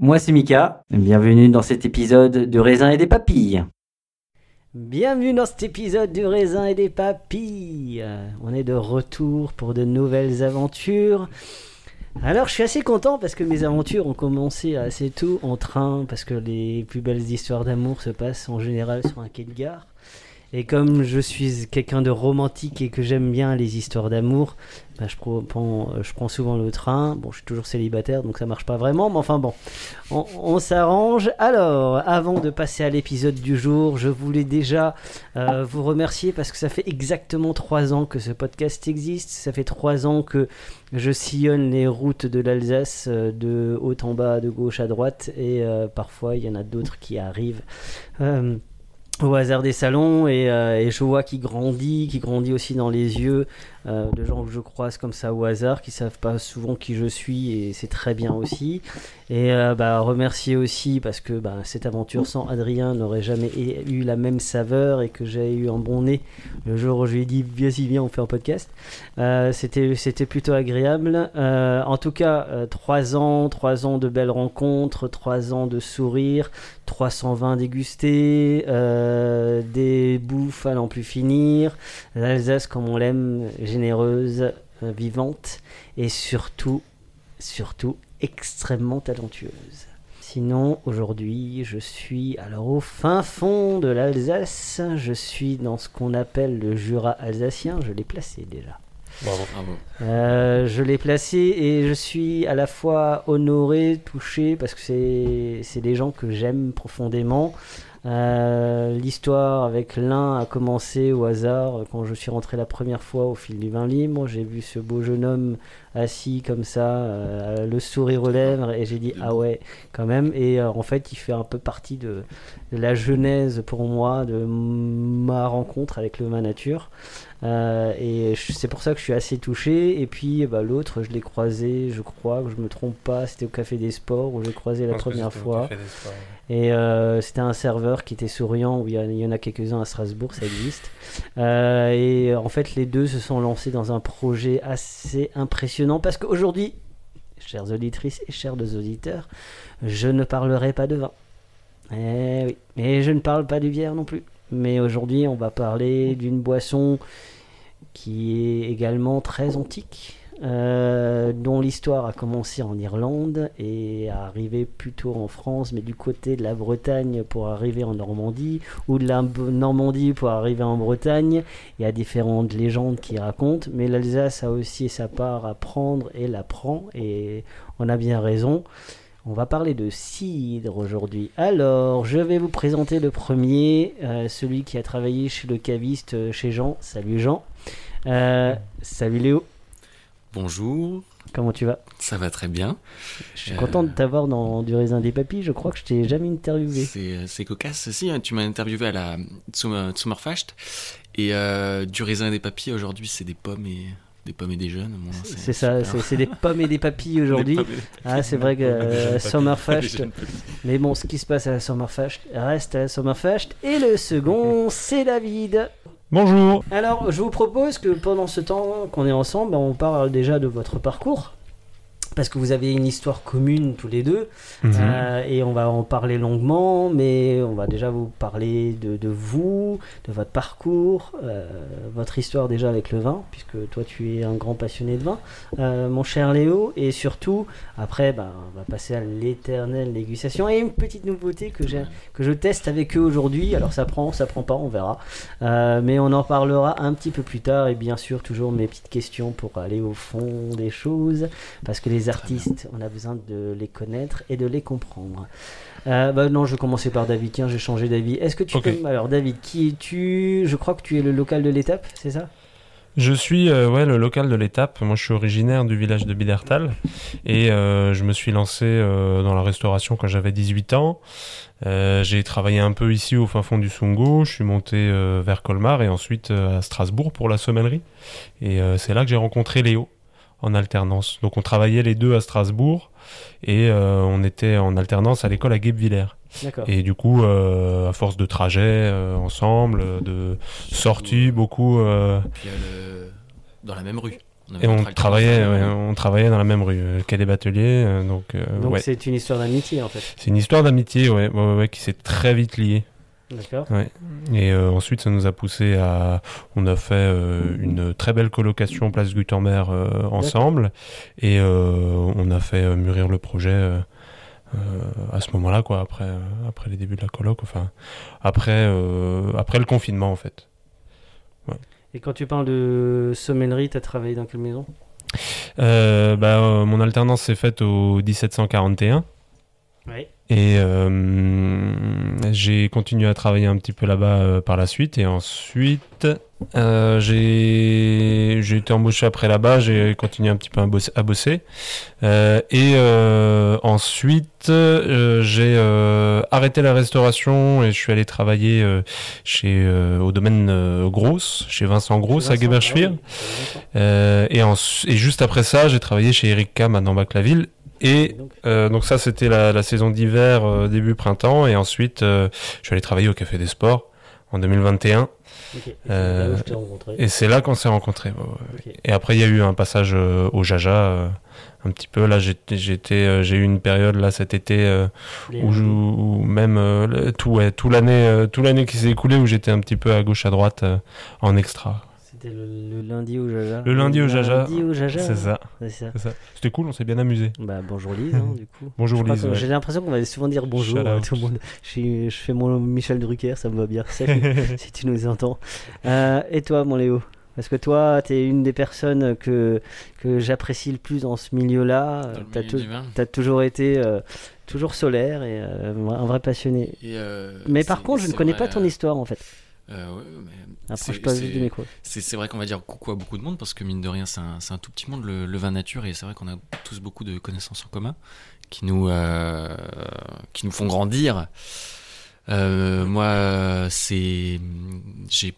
Moi c'est Mika, bienvenue dans cet épisode de raisin et des papilles. Bienvenue dans cet épisode du raisin et des papilles. On est de retour pour de nouvelles aventures. Alors je suis assez content parce que mes aventures ont commencé assez tôt en train parce que les plus belles histoires d'amour se passent en général sur un quai de gare. Et comme je suis quelqu'un de romantique et que j'aime bien les histoires d'amour, bah, je, prends, je prends souvent le train. Bon, je suis toujours célibataire, donc ça marche pas vraiment, mais enfin bon, on, s'arrange. Alors, avant de passer à l'épisode du jour, je voulais déjà euh, vous remercier parce que ça fait exactement trois ans que ce podcast existe. Ça fait trois ans que je sillonne les routes de l'Alsace euh, de haut en bas, de gauche à droite, et euh, parfois il y en a d'autres qui arrivent. Au hasard des salons et, euh, et je vois qu'il grandit, qui grandit aussi dans les yeux euh, de gens que je croise comme ça au hasard, qui savent pas souvent qui je suis et c'est très bien aussi. Et euh, bah, remercier aussi parce que bah, cette aventure sans Adrien n'aurait jamais eu la même saveur et que j'ai eu un bon nez le jour où je lui ai dit viens-y viens on fait un podcast. Euh, c'était plutôt agréable. En tout cas trois ans, trois ans de belles rencontres, trois ans de sourires, 320 dégustés, des bouffes à n'en plus finir, l'Alsace comme on l'aime, généreuse, euh, vivante et surtout, surtout extrêmement talentueuse. Sinon, aujourd'hui, je suis alors au fin fond de l'Alsace. Je suis dans ce qu'on appelle le Jura alsacien. Je l'ai placé déjà. Bravo. Bravo. Euh, je l'ai placé et je suis à la fois honoré, touché, parce que c'est c'est des gens que j'aime profondément. Euh, L'histoire avec l'un a commencé au hasard quand je suis rentré la première fois au fil du vin libre. J'ai vu ce beau jeune homme assis comme ça, euh, le sourire aux lèvres, et j'ai dit ah ouais, quand même. Et euh, en fait, il fait un peu partie de, de la genèse pour moi de ma rencontre avec le vin nature. Euh, et c'est pour ça que je suis assez touché. Et puis bah, l'autre, je l'ai croisé, je crois que je me trompe pas, c'était au Café des Sports où j'ai croisé la première fois. Et euh, c'était un serveur qui était souriant, où il y, en a quelques-uns à Strasbourg, ça existe. Euh, et en fait, les deux se sont lancés dans un projet assez impressionnant parce qu'aujourd'hui, chères auditrices et chers auditeurs, je ne parlerai pas de vin. Eh oui, et je ne parle pas du bière non plus. Mais aujourd'hui, on va parler d'une boisson qui est également très antique, euh, dont l'histoire a commencé en Irlande et a arrivé plutôt en France, mais du côté de la Bretagne pour arriver en Normandie, ou de la Normandie pour arriver en Bretagne. Il y a différentes légendes qui racontent, mais l'Alsace a aussi sa part à prendre et la prend, et on a bien raison. On va parler de cidre aujourd'hui. Alors, je vais vous présenter le premier, euh, celui qui a travaillé chez le caviste euh, chez Jean. Salut Jean. Salut Léo. Bonjour. Comment tu vas? Ça va très bien. Je suis content de t'avoir dans Du raisin des papilles. Je crois que je t'ai jamais interviewé. C'est cocasse. Si, hein, tu m'as interviewé à la Sommerfest. Et Du raisin des papilles, aujourd'hui, c'est des pommes et des pommes et des jeunes. c'est ça, c'est des pommes et des papilles aujourd'hui. Ah, c'est vrai que euh, Sommerfest. Mais bon, ce qui se passe à la Sommerfest reste à la Sommerfest. Et le second, c'est David. Bonjour. Alors, je vous propose que pendant ce temps qu'on est ensemble, on parle déjà de votre parcours parce que vous avez une histoire commune tous les deux, mhm. euh, et on va en parler longuement, mais on va déjà vous parler de, vous, de votre parcours, euh, votre histoire déjà avec le vin, puisque toi tu es un grand passionné de vin, euh, mon cher Léo, et surtout, après, bah, on va passer à l'éternelle dégustation, et une petite nouveauté que, que je teste avec eux aujourd'hui, alors ça prend, ça prend pas, on verra, mais on en parlera un petit peu plus tard, et bien sûr toujours mes petites questions pour aller au fond des choses, parce que les artistes, on a besoin de les connaître et de les comprendre. Euh, bah non, je vais commencer par David. Tiens, j'ai changé d'avis. Est-ce que tu peux. Alors, David, qui es-tu? Je crois que tu es le local de l'étape, c'est ça? Je suis euh, ouais, le local de l'étape. Moi, je suis originaire du village de Bidertal et euh, je me suis lancé dans la restauration quand j'avais 18 ans. j'ai travaillé un peu ici au fin fond du Sungo. Je suis monté vers Colmar et ensuite à Strasbourg pour la sommellerie. Et c'est là que j'ai rencontré Léo en alternance. Donc on travaillait les deux à Strasbourg et euh, on était en alternance à l'école à Guebwiller. Et du coup, euh, à force de trajets euh, ensemble, de sorties, beaucoup. Puis, dans la même rue. et on travaillait, on travaillait dans la même rue, Cadet Batelier. donc, donc c'est une histoire d'amitié en fait. C'est une histoire d'amitié, ouais, ouais, qui s'est très vite liée. D'accord. Ouais. Et euh, ensuite, ça nous a poussé à. On a fait euh, une très belle colocation place Gutenberg euh, ensemble. Et on a fait mûrir le projet à ce moment-là, quoi, après, après les débuts de la coloc. Enfin, après, après le confinement, en fait. Et quand tu parles de sommellerie, tu as travaillé dans quelle maison? Bah, Mon alternance s'est faite au 1741. Oui. Et euh, j'ai continué à travailler un petit peu là-bas euh, par la suite. Et ensuite, euh, j'ai été embauché après là-bas. J'ai continué un petit peu à bosser. et ensuite, j'ai arrêté la restauration et je suis allé travailler chez, au domaine Grosse, chez Vincent Grosse à Geberschwir. et, et juste après ça, j'ai travaillé chez Eric Kam à Nambach-la-Ville et euh, donc ça, c'était la, saison d'hiver, euh, début printemps. Et ensuite, euh, je suis allé travailler au Café des Sports en 2021. Et c'est là qu'on s'est rencontrés. Et après, il y a eu un passage au Jaja, un petit peu. Là, j'étais, j'ai eu une période là cet été où, où, même tout, tout l'année, tout l'année qui s'est écoulée où j'étais un petit peu à gauche à droite en extra. C'était le, lundi au Jaja. Le lundi au Jaja. Jaja. C'est ça. C'était cool, on s'est bien amusé. Bah, bonjour Lise, hein, du coup. bonjour Lise. J'ai l'impression qu'on va souvent dire bonjour à tout le monde. Je, je, fais mon Michel Drucker, ça me va bien. si tu nous entends. Euh, et toi, mon Léo? Parce que toi, tu es une des personnes que, que j'apprécie le plus dans ce milieu-là? Tu as, toujours été euh, toujours solaire et euh, un vrai passionné. Mais par contre, je ne connais pas ton histoire en fait. Euh, c'est vrai qu'on va dire coucou à beaucoup de monde parce que mine de rien, c'est un, un, tout petit monde, le, vin nature, et c'est vrai qu'on a tous beaucoup de connaissances en commun qui nous, euh, qui nous font grandir. Euh, moi, c'est. J'ai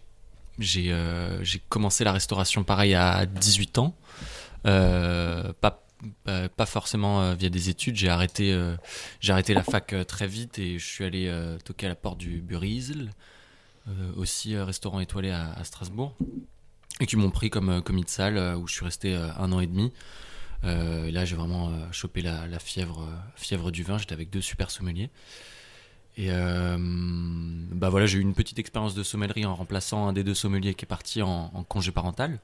j'ai commencé la restauration pareil à 18 ans. pas pas forcément via des études. J'ai arrêté, j'ai arrêté la fac très vite et je suis allé toquer à la porte du Burisel, euh, aussi euh, restaurant étoilé à, Strasbourg, et qui m'ont pris comme euh, commis de salle où je suis resté un an et demi. et là, j'ai vraiment chopé la, fièvre, du vin. J'étais avec deux super sommeliers. Et bah voilà, j'ai eu une petite expérience de sommellerie en remplaçant un des deux sommeliers qui est parti en, congé parental.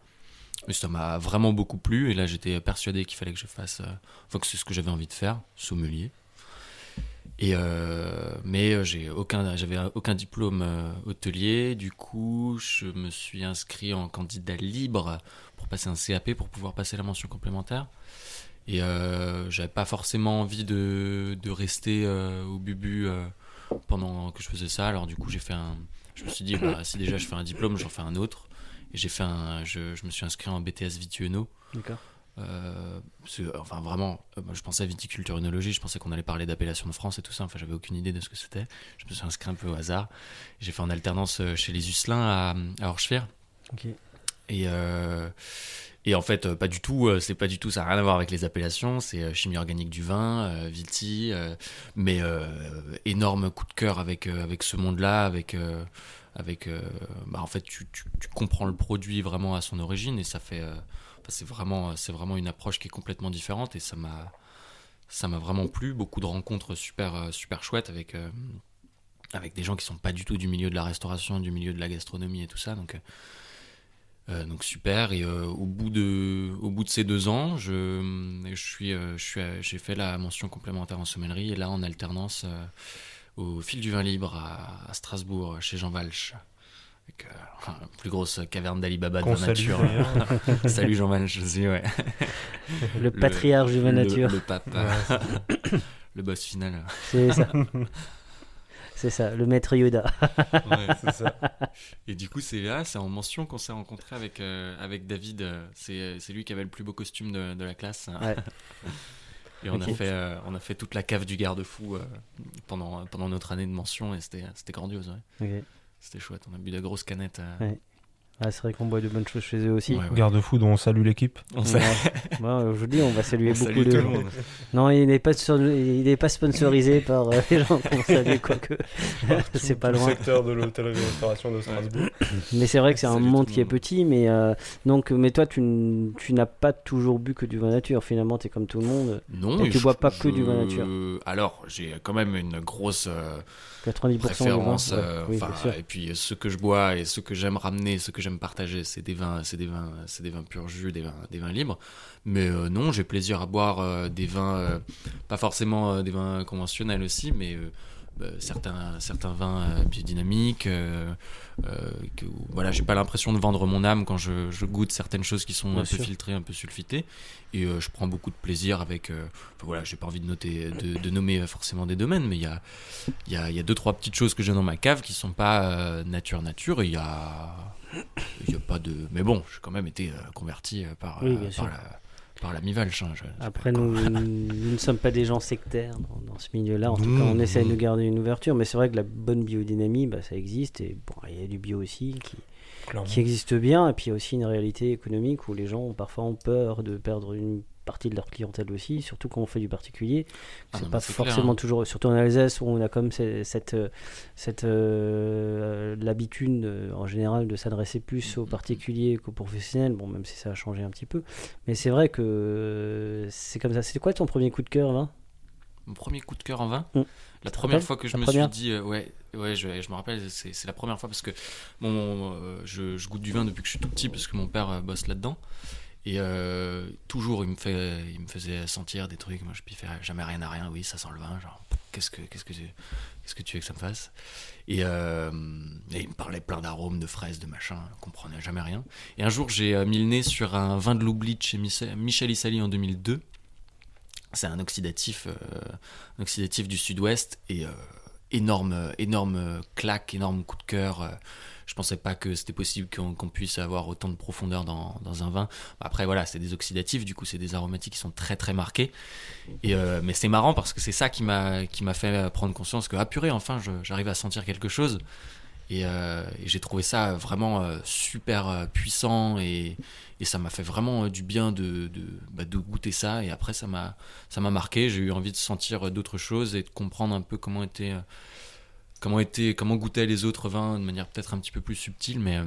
Et ça m'a vraiment beaucoup plu. Et là, j'étais persuadé qu'il fallait que je fasse. euh, Enfin, que c'est ce que j'avais envie de faire, sommelier. Et euh, mais j'ai aucun, j'avais aucun diplôme euh, hôtelier. Du coup, je me suis inscrit en candidat libre pour passer un CAP pour pouvoir passer la mention complémentaire. Et euh, j'avais pas forcément envie de, de rester euh, au bubu euh, pendant que je faisais ça. Alors du coup, j'ai fait. Je me suis dit, bah, si déjà je fais un diplôme, j'en fais un autre. Et j'ai fait un. Je, je me suis inscrit en BTS Vitueno. D'accord. Euh, parce que, enfin vraiment, euh, je pensais à viticulture œnologie, je pensais qu'on allait parler d'appellation de France et tout ça, enfin j'avais aucune idée de ce que c'était. Je me suis inscrit un peu au hasard. J'ai fait en alternance euh, chez les Usselins à, à. Et, euh, et en fait, pas du tout, c'est pas du tout, ça n'a rien à voir avec les appellations, c'est chimie organique du vin, euh, Viti, mais énorme coup de cœur avec, avec ce monde-là, avec, avec bah, en fait, tu, tu, tu comprends le produit vraiment à son origine et ça fait, c'est vraiment, c'est vraiment une approche qui est complètement différente et ça m'a, vraiment plu, beaucoup de rencontres super, euh, chouettes avec, euh, avec des gens qui sont pas du tout du milieu de la restauration, du milieu de la gastronomie et tout ça, donc. euh, super. Et au bout de ces deux ans j'ai fait la mention complémentaire en sommellerie et là en alternance au fil du vin libre à, à Strasbourg chez Jean Valch avec euh, la plus grosse caverne d'Alibaba de salue, nature salut Jean Valch aussi ouais Le patriarche vin le- nature. le pape le boss final C'est ça. C'est ça, le maître Yoda. Ouais, c'est ça. Et du coup, c'est là, c'est en mention qu'on s'est rencontré avec, euh, avec David. C'est c'est lui qui avait le plus beau costume de, de la classe. Ouais. Et on, a fait, euh, on a fait toute la cave du garde-fou euh, pendant, pendant notre année de mention et c'était c'était grandiose. ouais. Ok. C'était chouette. On a bu de grosses canettes. euh. Ouais. Ah, c'est vrai qu'on boit de bonnes choses chez eux aussi. Ouais, ouais. Garde-fou dont on salue l'équipe. On Ouais. Bon, je vous dis, on va saluer on beaucoup salue de. monde. Non, il n'est pas, sur- il n'est pas sponsorisé par euh, les gens qu'on salue, quoique c'est pas Tout le loin. secteur de l'hôtellerie-restauration de Strasbourg. Mais c'est vrai que c'est un monde qui est petit, mais euh, donc, mais toi, tu, n'as pas toujours bu que du vin nature. Finalement, tu es comme tout le monde. Non, Et tu je- bois pas que du vin nature. Alors, j'ai quand même une grosse euh, 90% du vin. préférence. euh, Oui, et puis ce que je bois et ce que j'aime ramener, ce que j'aime partager, c'est des vins, c'est des vins, c'est des vins pur jus, des vins, des vins libres. Mais euh, non, j'ai plaisir à boire euh, des vins, euh, pas forcément des vins conventionnels aussi, mais certains, certains vins euh, biodynamiques. euh, euh, que, voilà, j'ai pas l'impression de vendre mon âme quand je, je goûte certaines choses qui sont Bien un peu filtrées, un peu sulfitées. Et euh, je prends beaucoup de plaisir avec. euh, enfin, voilà, j'ai pas envie de noter, de, de nommer euh, forcément des domaines, mais il y a, y a, y a deux trois petites choses que j'ai dans ma cave qui sont pas euh, nature nature. et Il y a, il y a pas de. Mais bon, j'ai quand même été euh, converti euh, par, Oui, euh, par la par la Mivalche. hein, je- je- Après, nous, nous ne sommes pas des gens sectaires dans, dans ce milieu-là. En tout Mmh, cas, on essaye mmh. de garder une ouverture. Mais c'est vrai que la bonne biodynamie, bah, ça existe. Et bon, il y a du bio aussi qui, Clairement. qui existe bien. Et puis il y a aussi une réalité économique où les gens ont parfois ont peur de perdre une partie de leur clientèle aussi, surtout quand on fait du particulier. Ah c'est pas c'est clair, forcément hein. toujours, surtout en Alsace où on a comme cette, cette, euh, cette, euh, l'habitude euh, en général de s'adresser plus aux particuliers qu'aux professionnels. Bon, même si ça a changé un petit peu, mais c'est vrai que c'est comme ça. C'était quoi ton premier coup de cœur là Mon premier coup de cœur en vin? Mmh. La première fois que je La me première? suis dit, euh, ouais, ouais, je, je me rappelle, c'est c'est la première fois parce que mon, euh, je, je goûte du vin depuis que je suis tout petit parce que mon père euh, bosse là-dedans. Et euh, toujours, il me, faisait sentir des trucs. Moi, je piffais jamais rien à rien. Oui, ça sent le vin. Genre, qu'est-ce que, tu- veux que ça me fasse? Et, euh, et il me parlait plein d'arômes, de fraises, de machin. Je comprenais jamais rien. Et un jour, j'ai euh, mis le nez sur un vin de l'oubli chez Michel Issali en 2002. C'est un oxydatif, oxydatif du sud-ouest et énorme, énorme claque, énorme coup de cœur. Je pensais pas que c'était possible qu'on puisse avoir autant de profondeur dans, un vin. Après voilà, c'est des oxydatifs, du coup c'est des aromatiques qui sont très très marqués. Euh, mais c'est marrant parce que c'est ça qui m'a fait prendre conscience que ah purée, enfin j'arrive à sentir quelque chose. Et, euh, j'ai trouvé ça vraiment euh, super puissant et, ça m'a fait vraiment du bien bah, de goûter ça. Et après, ça m'a marqué. J'ai eu envie de sentir d'autres choses et de comprendre un peu comment était comment était comment goûtaient les autres vins de manière peut-être un petit peu plus subtile. Mais euh,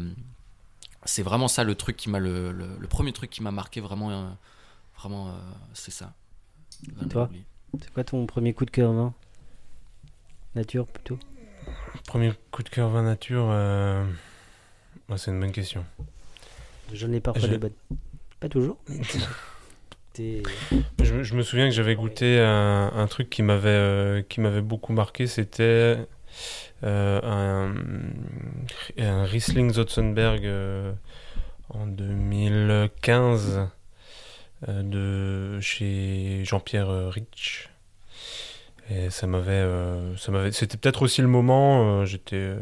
c'est vraiment ça le truc qui m'a le, le, le premier truc qui m'a marqué vraiment euh, vraiment euh, c'est ça. Toi. C'est quoi ton premier coup de cœur vin? Nature plutôt? Premier coup de cœur vin nature, euh, ouais, c'est une bonne question. J'en ai parfois J'ai- des bonnes. Pas toujours. Je, me- je me souviens que j'avais goûté un, un truc qui m'avait euh, qui m'avait beaucoup marqué, c'était un, un Riesling Zotzenberg euh, en 2015 euh, de chez Jean-Pierre euh, Rich. Et ça m'avait euh, ça m'avait c'était peut-être aussi le moment euh, j'étais euh,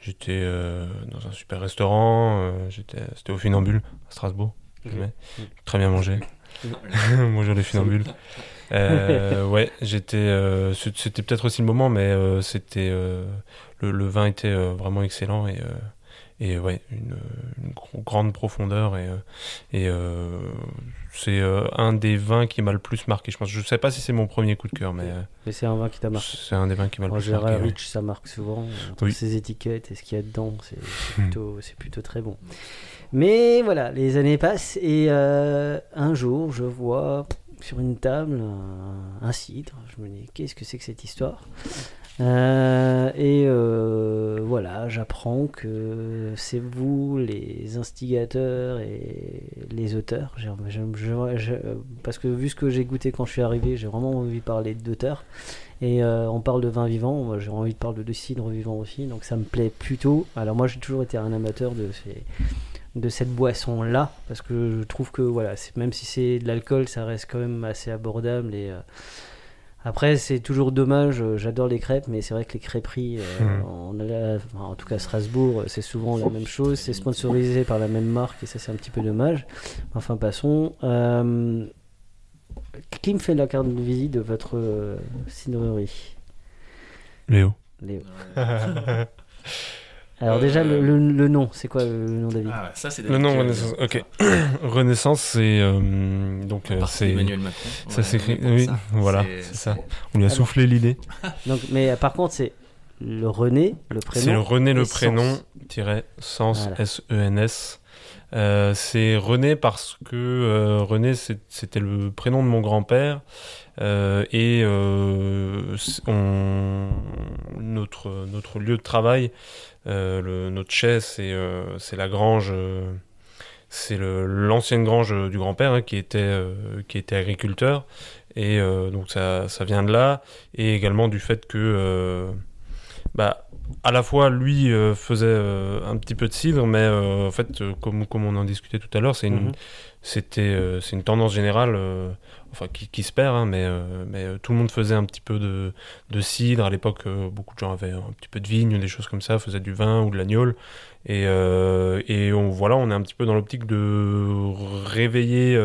j'étais euh, dans un super restaurant, euh, j'étais c'était au Funambule à Strasbourg. Très bien mangé. Bonjour les funambules. Euh, ouais, j'étais. euh, c'était peut-être aussi le moment, mais euh, c'était euh, le, le vin était vraiment excellent et et ouais une, grande profondeur et et c'est un des vins qui m'a le plus marqué. Je pense. Je sais pas si c'est mon premier coup de cœur, mais Mais c'est un vin qui t'a marqué. c'est un des vins qui m'a le plus général, marqué. ouais. Rich, ça marque souvent. Oui. ses étiquettes et ce qu'il y a dedans, c'est Hmm. plutôt, c'est plutôt très bon. Mais voilà, les années passent et un jour, je vois sur une table un, cidre. Je me dis, qu'est-ce que c'est que cette histoire? Euh, Et euh, voilà, j'apprends que c'est vous les instigateurs et les auteurs. Parce que vu ce que j'ai goûté quand je suis arrivé, j'ai vraiment envie de parler d'auteurs. Et euh, on parle de vin vivant, j'ai envie de parler de cidre vivant aussi, donc ça me plaît plutôt. Alors moi j'ai toujours été un amateur de, ces, de cette boisson-là, parce que je trouve que voilà, c'est- même si c'est de l'alcool, ça reste quand même assez abordable. Et euh, après c'est toujours dommage, euh, j'adore les crêpes, mais c'est vrai que les crêperies, euh, on a la- enfin, en tout cas à Strasbourg, euh, c'est souvent la même chose, c'est sponsorisé par la même marque, et ça c'est un petit peu dommage. Enfin passons. Euh, qui me fait la carte de visite de votre euh, cidrerie? Léo. Léo. Alors déjà, le, le- le nom, c'est quoi le, le nom David Ah, ça, c'est Le nom David Renaissance. Ok. Renaissance, c'est euh, donc euh, c'est d'Emmanuel Macron. ça s'écrit. Oui, ça. voilà, C'est- ça. On lui a Ah soufflé l'idée. Donc, mais euh, par contre, c'est le René, le prénom. C'est le René le et Sens. prénom tiret sens Voilà. S E N S. Euh, c'est René parce que euh, René c'était le prénom de mon grand-père euh, et on, notre notre lieu de travail, le, notre chai c'est la grange. c'est l'ancienne grange du grand-père hein, qui était qui était agriculteur et donc ça ça vient de là et également du fait que bah à la fois lui euh, faisait euh, un petit peu de cidre mais euh, en fait comme comme on en discutait tout à l'heure c'est une Mhm. C'était euh, c'est une tendance générale euh, enfin qui, qui se perd hein, mais euh, mais tout le monde faisait un petit peu de de cidre. À l'époque beaucoup de gens avaient un petit peu de vigne des choses comme ça faisaient du vin ou de l'agneau et et on voilà on est un petit peu dans l'optique de réveiller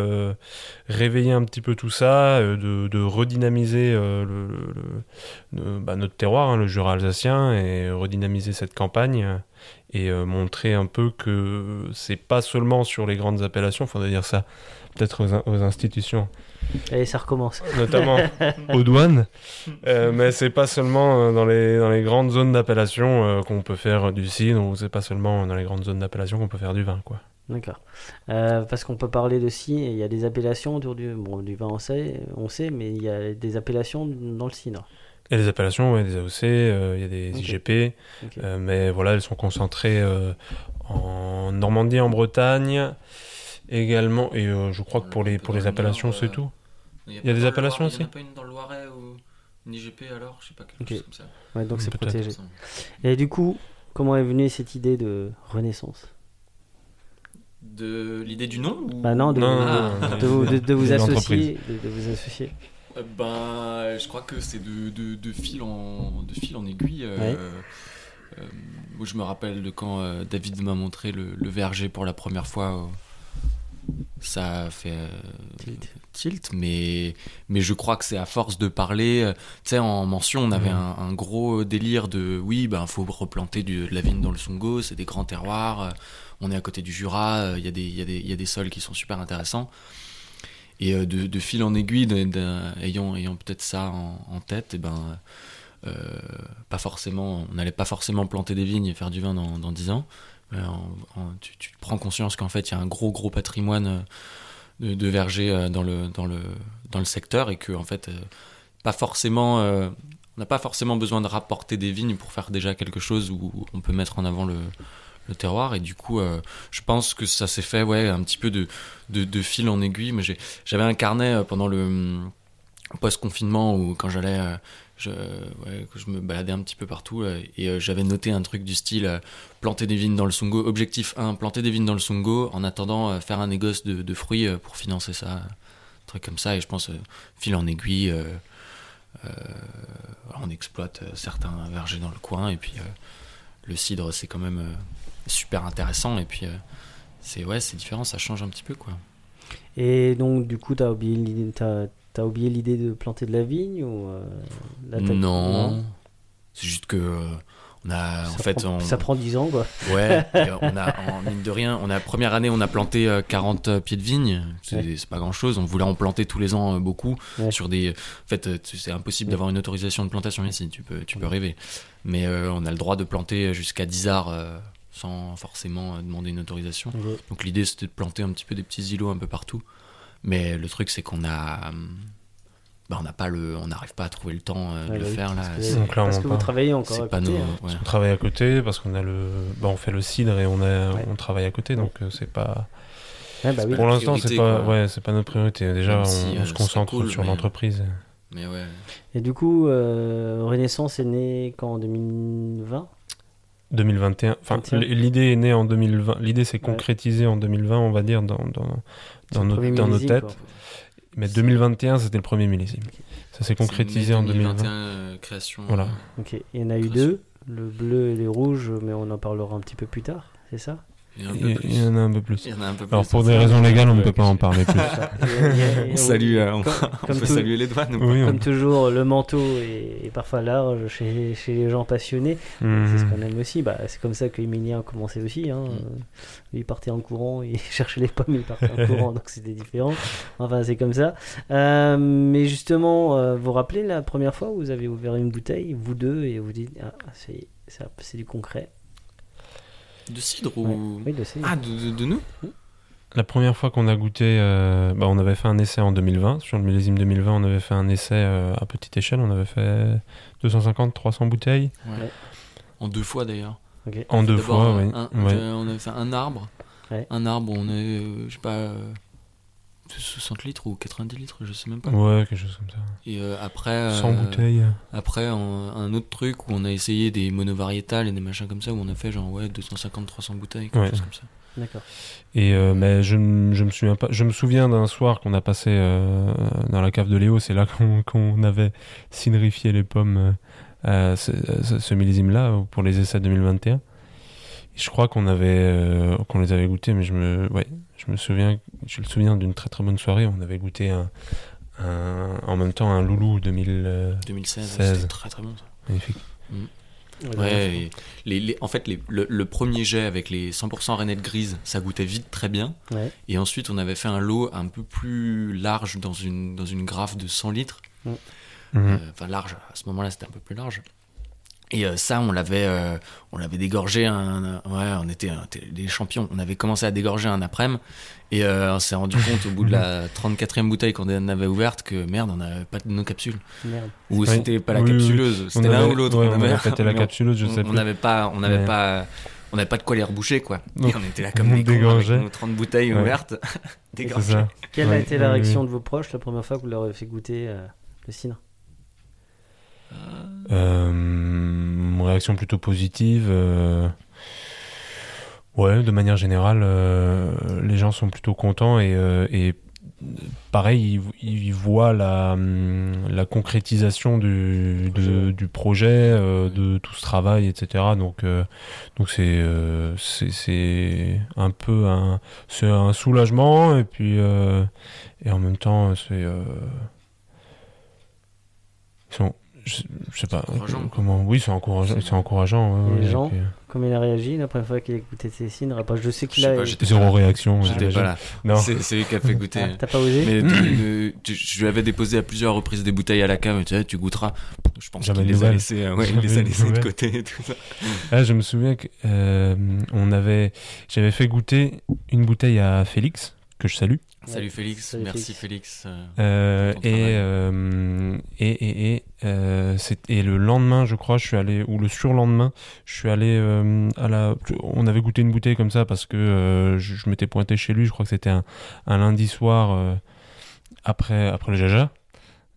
réveiller un petit peu tout ça de, redynamiser le, bah, notre terroir hein, le Jura alsacien et redynamiser cette campagne et euh, montrer un peu que c'est pas seulement sur les grandes appellations faudrait dire ça peut-être aux, in- aux institutions Allez, ça recommence. notamment aux douanes. Euh, mais c'est pas seulement euh, dans les, dans les grandes zones d'appellation euh, qu'on peut faire du cidre, ou c'est pas seulement dans les grandes zones d'appellation qu'on peut faire du vin, quoi. D'accord. Euh, parce qu'on peut parler de si, il y a des appellations autour du, bon, du vin, on sait, on sait, mais il y a des appellations dans le cidre. Il y a des appellations, ouais, des AOC, euh, il y a des Ok. IGP, euh, mais voilà, elles sont concentrées euh, en Normandie, en Bretagne, également, et euh, je crois que pour les, pour les appellations, c'est tout. Il y a des appellations Il y en a aussi pas une dans le Loiret ou une IGP alors Je sais pas, quelque Ok. chose comme ça. Ouais, donc c'est protégé. Et du coup, comment est venue cette idée de renaissance? De l'idée du nom ou... Bah non, de, Non, non, non, de, vous- de- de vous associer, de, de vous associer. Euh, Ben, je crois que c'est de, de, de fil en de fil en aiguille. euh, Ouais. euh, moi, je me rappelle de quand euh, David m'a montré le, le verger pour la première fois. euh, ça a fait Tilt. tilt, mais mais je crois que c'est à force de parler. Tu sais, en mention, on avait un, un gros délire de oui, ben faut replanter du- de la vigne dans le Songo, c'est des grands terroirs. on est à côté du Jura, il y a des il y y a des sols qui sont super intéressants. Et euh, de, fil en aiguille, de- de- ayant, peut-être ça en, tête, et ben, euh, pas forcément, on n'allait pas forcément planter des vignes et faire du vin dans, dans 10 ans. Mais tu, prends conscience qu'en fait, il y a un gros, gros patrimoine euh, de, vergers dans le, dans, le, dans le secteur et que, en fait, pas forcément, on n'a pas forcément besoin de rapporter des vignes pour faire déjà quelque chose où on peut mettre en avant le, le terroir. Et du coup, euh, je pense que ça s'est fait, ouais, un petit peu de, fil en aiguille. Mais j'avais un carnet euh, pendant le hum, post-confinement où quand j'allais, euh, je, je me baladais un petit peu partout et j'avais noté un truc du style planter des vignes dans le Sungo. Objectif 1, planter des vignes dans le Sungo en attendant faire un négoce de, de fruits pour financer ça. Un truc comme ça. Et je pense, fil en aiguille, on exploite certains vergers dans le coin et puis le cidre c'est quand même super intéressant et puis euh, c'est ouais c'est différent ça change un petit peu quoi. Et donc, du coup, t'as oublié l'idée, t'as, oublié l'idée de planter de la vigne ou euh, non. c'est juste que euh, on a Ça en fait prend, on- ça prend 10 ans, quoi. ouais on a en mine de rien on a première année on a planté euh, 40 pieds de vigne. C'est Ouais. pas grand chose on voulait en planter tous les ans beaucoup Ouais. sur des en fait tu- c'est impossible d'avoir une autorisation de plantation ici. Tu peux tu peux rêver. Mais euh, on a le droit de planter jusqu'à 10 arts sans forcément euh, demander une autorisation. Donc l'idée c'était de planter un petit peu des petits îlots un peu partout. Mais le truc c'est qu'on a, hum, bah, on n'a pas le, on n'arrive pas à trouver le temps euh, de le bah oui, faire là. parce que- parce on que vous travaillez encore à C'est pas côté, nos, hein. ouais. On travaille à côté parce qu'on a le, bah, on fait le cidre et on a, Ouais. on travaille à côté, donc euh, c'est pas. Ouais, bah oui. Pour l'instant, c'est pas, ouais, c'est pas notre priorité. Déjà, Même on, si, on euh, se ce concentre cool, sur mais- l'entreprise. Mais ouais. Et du coup, euh, Renaissance est né quand en 2020 2021. Enfin, 21. l'idée est née en 2020. L'idée s'est Ouais. concrétisée en 2020, on va dire, dans, dans, le nos, dans nos têtes. quoi. Mais 2021, c'était le premier millésime. Ça s'est concrétisé en 2020. 2021 euh, création. Voilà. euh, Ok, il y en a eu deux, le bleu et les rouges, mais on en parlera un petit peu plus tard, c'est ça? Il y en a un peu plus. Il y en a un peu plus. Alors, pour des raisons légales, on ne peut pas en parler plus. On salue, euh, on, comme- on comme peut tout- saluer les douanes. Comme toujours, le manteau est, est parfois large chez, chez les gens passionnés. Mhm. C'est ce qu'on aime aussi. Bah, c'est comme ça que Emilien a commencé aussi. Hein. Mm. Lui, il partait en courant, il cherchait les pommes, il partait en courant, donc c'était différent. Enfin, c'est comme ça. Euh, mais justement, euh, vous vous rappelez la première fois où vous avez ouvert une bouteille, vous deux, et vous dites ah, c'est du concret. De cidre Ouais. ou Oui, je sais. ah de, de- de nous La première fois qu'on a goûté, euh, bah, on avait fait un essai en 2020. Sur le millésime 2020, on avait fait un essai euh, à petite échelle. On avait fait 250-300 bouteilles. Ouais. En deux fois d'ailleurs. En deux fois, oui. un- Ouais. On avait fait un arbre. Ouais. Un arbre, on est, euh, je sais pas, euh, 60 litres ou 90 litres, je sais même pas. Ouais, quelque chose comme ça. Et euh, après, euh, 100 bouteilles. Après, un, un autre truc où on a essayé des monovariétales et des machins comme ça, où on a fait genre ouais 250-300 bouteilles, quelque Ouais. chose comme ça. D'accord. Et euh, mais je, je me souviens pas. Je me souviens d'un soir qu'on a passé euh, dans la cave de Léo. C'est là qu'on qu'on avait cinérifié les pommes euh, à ce, ce- millésime-là pour les essais 2021. Et je crois qu'on avait euh, qu'on les avait goûtés, mais je me ouais, je me souviens. Je me souviens d'une très très bonne soirée. On avait goûté un, un- en même temps un loulou 2000. euh, 2016, 16. c'était très très bon ça. magnifique. Ouais, et les, les- en fait, les- le, le premier jet avec les 100% rainettes grises, ça goûtait vite très bien. Ouais. Et ensuite, on avait fait un lot un peu plus large dans une, dans une graffe de 100 litres. Mhm. Euh, Enfin, large, à ce moment-là, c'était un peu plus large. Et euh, ça, on l'avait, euh, on l'avait dégorgé. Un, un- ouais, on était, un- était des champions. On avait commencé à dégorger un après-midi. Et euh, on s'est rendu compte au bout de la 34e bouteille qu'on en avait ouverte que merde, on n'avait pas de nos capsules. Merde. Ou c'était pas la Oui, oui, oui. capsuleuse, On c'était l'un ou l'autre. ouais, on on avait- pété la on- capsuleuse, je on- sais On plus. n'avait pas, on n'avait Mais- pas, on n'avait pas de quoi les reboucher quoi. Donc, Et on était là comme on des cons avec dégorgeait. nos 30 bouteilles Ouais. ouvertes, dégorgées. Quelle a été la réaction oui. de vos proches la première fois que vous leur avez fait goûter euh, le cidre? Euh, plutôt positive. euh, Ouais, de manière générale, euh, les gens sont plutôt contents et, euh, et pareil, ils, ils voient la, hum, la concrétisation du, de- du projet, euh, de tout ce travail, etc. Donc, euh, donc c'est, euh, un peu un, un soulagement et puis et en même temps c'est ils sont- je, je sais pas euh, comment oui c'est encourageant C'est- encourageant ouais, les ouais, gens puis, euh, Comment il a réagi la première fois qu'il a goûté ses Après, Je sais qu'il a. pas, j'étais zéro pas réaction J'étais j'imagine. pas là. non C'est c'est lui qui a fait goûter. Ah, T'as pas osé Mais tu- tu- je lui avais déposé à plusieurs reprises des bouteilles à la cave. Tu sais, tu goûteras. Je pense Jamais qu'il les a laissées, euh, ouais, il les a de laissées de côté et tout ça. Ah, je me souviens que euh, on avait j'avais fait goûter une bouteille à Félix que je salue Salut Félix, Salut merci Félix. euh, Euh, et, euh, et et et euh, et le lendemain, je crois, je suis allé ou le surlendemain, je suis allé euh, à la. On avait goûté une bouteille comme ça parce que euh, je, je m'étais pointé chez lui. Je crois que c'était un, un lundi soir euh, après après le jaja.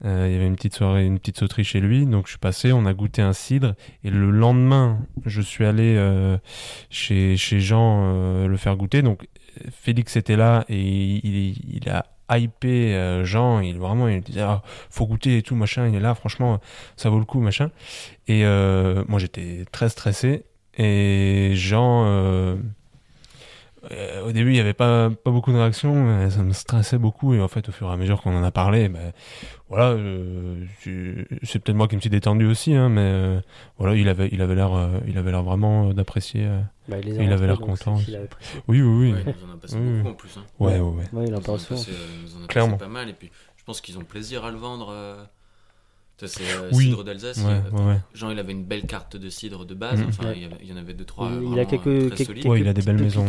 Euh, il y avait une petite soirée, une petite sauterie chez lui, donc je suis passé, on a goûté un cidre, et le lendemain, je suis allé euh, chez, chez Jean euh, le faire goûter, donc Félix était là, et il, a hypé euh, Jean, il vraiment, il disait, ah, faut goûter et tout, machin, il est là, franchement, ça vaut le coup, machin. Et euh, moi, j'étais très stressé, et Jean... euh, au début, il n'y avait pas, pas beaucoup de réactions, mais ça me stressait beaucoup. Et en fait, au fur et à mesure qu'on en a parlé, ben, voilà, euh, c'est peut-être moi qui me suis détendu aussi, hein, mais euh, voilà, il avait, il avait l'air, euh, il avait l'air vraiment euh, d'apprécier. euh. Bah, il avait l'air content. avait. Oui, oui, oui. Ouais, il nous en a passé Oui, beaucoup oui. en plus. hein. Ouais, ouais, ouais. Ouais, il en a passé, euh, ils nous en a Clairement. passé pas mal et puis je pense qu'ils ont plaisir à le vendre. Euh. C'est euh, Oui. cidre d'Alsace. Ouais, a- ouais, ouais. Jean, il avait une belle carte de cidre de base. Mhm. Enfin, Ouais. il, y avait- il y en avait deux trois. Il- a vraiment, quelques- euh, très quelques- solides. Ouais, il a des belles maisons.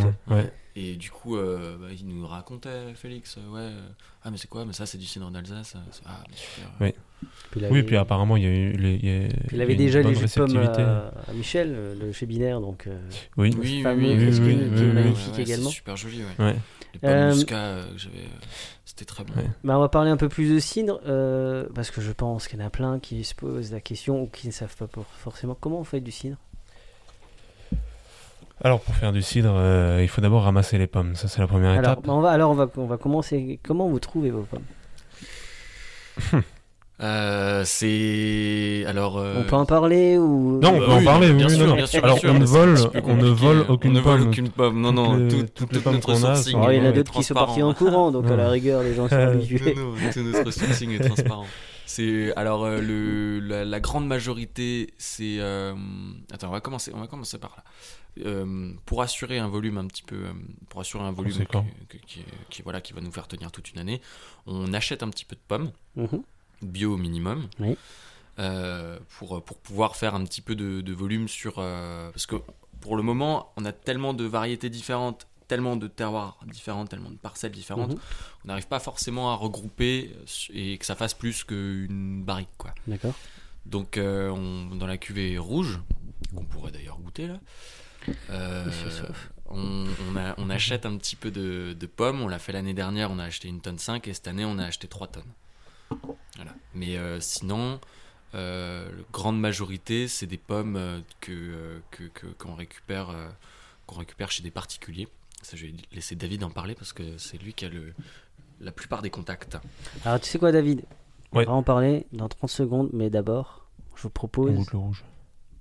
Et du coup, euh, bah, il nous racontait, Félix, euh, ouais, euh, ah mais c'est quoi Mais ça, c'est du cidre d'Alsace. euh, Ah, mais super. Oui. Puis il Oui, avait- puis apparemment, il y a eu. les- il y a- puis il avait déjà les jus de à, à Michel, euh, le chez Binaire, donc euh, Oui, Oui, oui, oui, oui, qui oui, est oui, oui. magnifique également. C'est super joli, ouais. Les pommes Euh, muscat, euh, que j'avais. C'était très bien. Ouais. Bah, on va parler un peu plus de cidre, euh, parce que je pense qu'il y en a plein qui se posent la question ou qui ne savent pas pour- forcément comment on fait du cidre. Alors, pour faire du cidre, euh, il faut d'abord ramasser les pommes. Ça, c'est la première Alors, étape. bah, on va, alors on va, on va commencer. Comment vous trouvez vos pommes? Euh, c'est. Alors. euh, On peut en parler ou? Non, on peut en oui, parler, bien oui, sûr, non. bien sûr, Alors, bien sûr, on ne c'est vole- un petit peu on ne compliqué. vole aucune On ne vole pomme. aucune pomme. Non, non, Toutes les- tout- toutes tout- les tout pommes notre qu'on a sourcing sont- Oh, il y en a est d'autres qui sont transparent. partis en courant, donc à la rigueur, les gens sont habitués. Non, non, tout notre sourcing est transparent. C'est alors euh, le la, la grande majorité, c'est euh, attends, on va commencer, on va commencer par là. Euh, pour assurer un volume un petit peu, euh, pour assurer un volume Conséquent. que- que- qui, qui- voilà qui va nous faire tenir toute une année, on achète un petit peu de pommes Mhm. Bio au minimum. Oui. euh, pour, pour pouvoir faire un petit peu de, de volume sur... euh, parce que pour le moment, on a tellement de variétés différentes, tellement de terroirs différents, tellement de parcelles différentes, Mhm. on n'arrive pas forcément à regrouper et que ça fasse plus qu'une barrique. Quoi. D'accord. Donc euh, on- dans la cuvée rouge, qu'on pourrait d'ailleurs goûter là, euh, on a- on achète un petit peu de, de pommes. On l'a fait l'année dernière, on a acheté une tonne 5 et cette année on a acheté 3 tonnes. Voilà. Mais euh, sinon, euh, la grande majorité, c'est des pommes euh, que, que- que- qu'on récupère, euh, qu'on récupère chez des particuliers. Ça, je vais laisser David en parler parce que c'est lui qui a le, la plupart des contacts. Alors, tu sais quoi, David? Ouais. On va en parler dans 30 secondes, mais d'abord, je vous propose le rouge.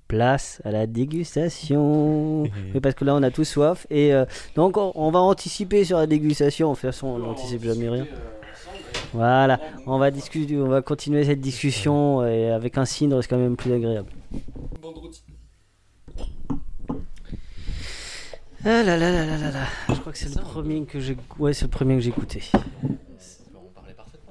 place à la dégustation. Oui, parce que là, on a tous soif. Et euh, donc, on, on va anticiper sur la dégustation. De toute façon, on n'anticipe jamais rien. Voilà, on va discuter, on va continuer cette discussion et avec un cidre, c'est quand même plus agréable. Ah là là là là là là. Je crois que c'est le premier que j'ai, ouais, c'est le premier que j'ai goûté.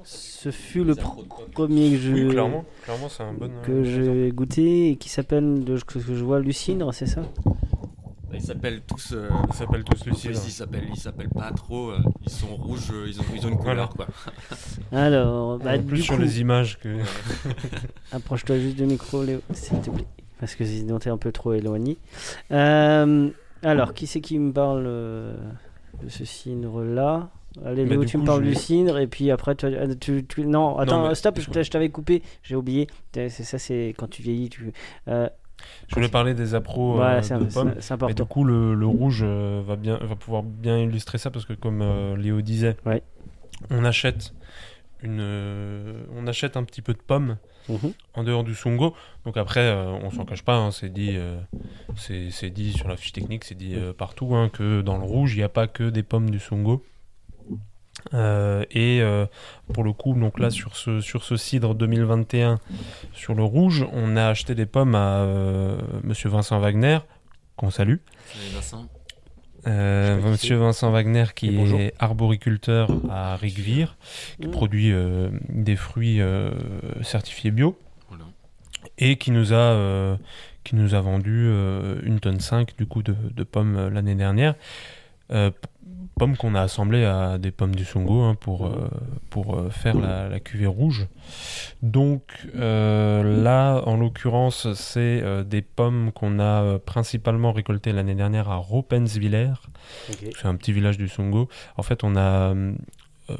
Ce fut le pr- premier que je, Oui, clairement. Clairement, c'est un bon. euh, que j'ai goûté et qui s'appelle, que je vois, Lucidre, c'est ça? Ils s'appellent tous. euh, Ils s'appellent tous Ils Lucille. s'appellent, ils s'appellent pas trop. euh, ils sont rouges, euh, ils ont, ils ont une Voilà. couleur quoi. Alors, bah, En plus, du sur coup, les images que. approche-toi juste du micro, Léo, s'il te plaît, parce que sinon t'es un peu trop éloigné. Euh, alors, qui c'est qui me parle euh, de ce cidre-là? Allez, Bah, Léo, tu me parles je- du cidre, et puis après, tu, tu- tu- non, attends, mais- stop, je, je t'avais coupé, j'ai oublié. C'est ça, c'est quand tu vieillis, tu. Euh, Je voulais parler des appros euh, voilà, c'est de pommes. Mais du coup, le, le rouge euh, va, bien, va pouvoir bien illustrer ça parce que, comme euh, Léo disait, Ouais. on, achète une, euh, on achète un petit peu de pommes Mhm. en dehors du Songo. Donc après, euh, on s'en cache pas, hein, c'est dit, euh, c'est dit sur la fiche technique, c'est dit euh, partout hein, que dans le rouge, il n'y a pas que des pommes du Songo. Euh, et euh, pour le coup, donc là sur ce, sur ce cidre 2021, sur le rouge, on a acheté des pommes à euh, Monsieur Vincent Wagner, qu'on salue. Salut Vincent. Euh, Monsieur Vincent Wagner qui est arboriculteur à Rigvire, qui Mm. produit euh, des fruits euh, certifiés bio Voilà. et qui nous a, euh, qui nous a vendu euh, une tonne 5 du coup de, de pommes euh, l'année dernière. Pommes qu'on a assemblées à des pommes du Songo hein, pour, euh, pour euh, faire la, la cuvée rouge. Donc euh, là, en l'occurrence, c'est des pommes qu'on a principalement récoltées l'année dernière à Ropenswiller. Ok. C'est un petit village du Songo. En fait, on a,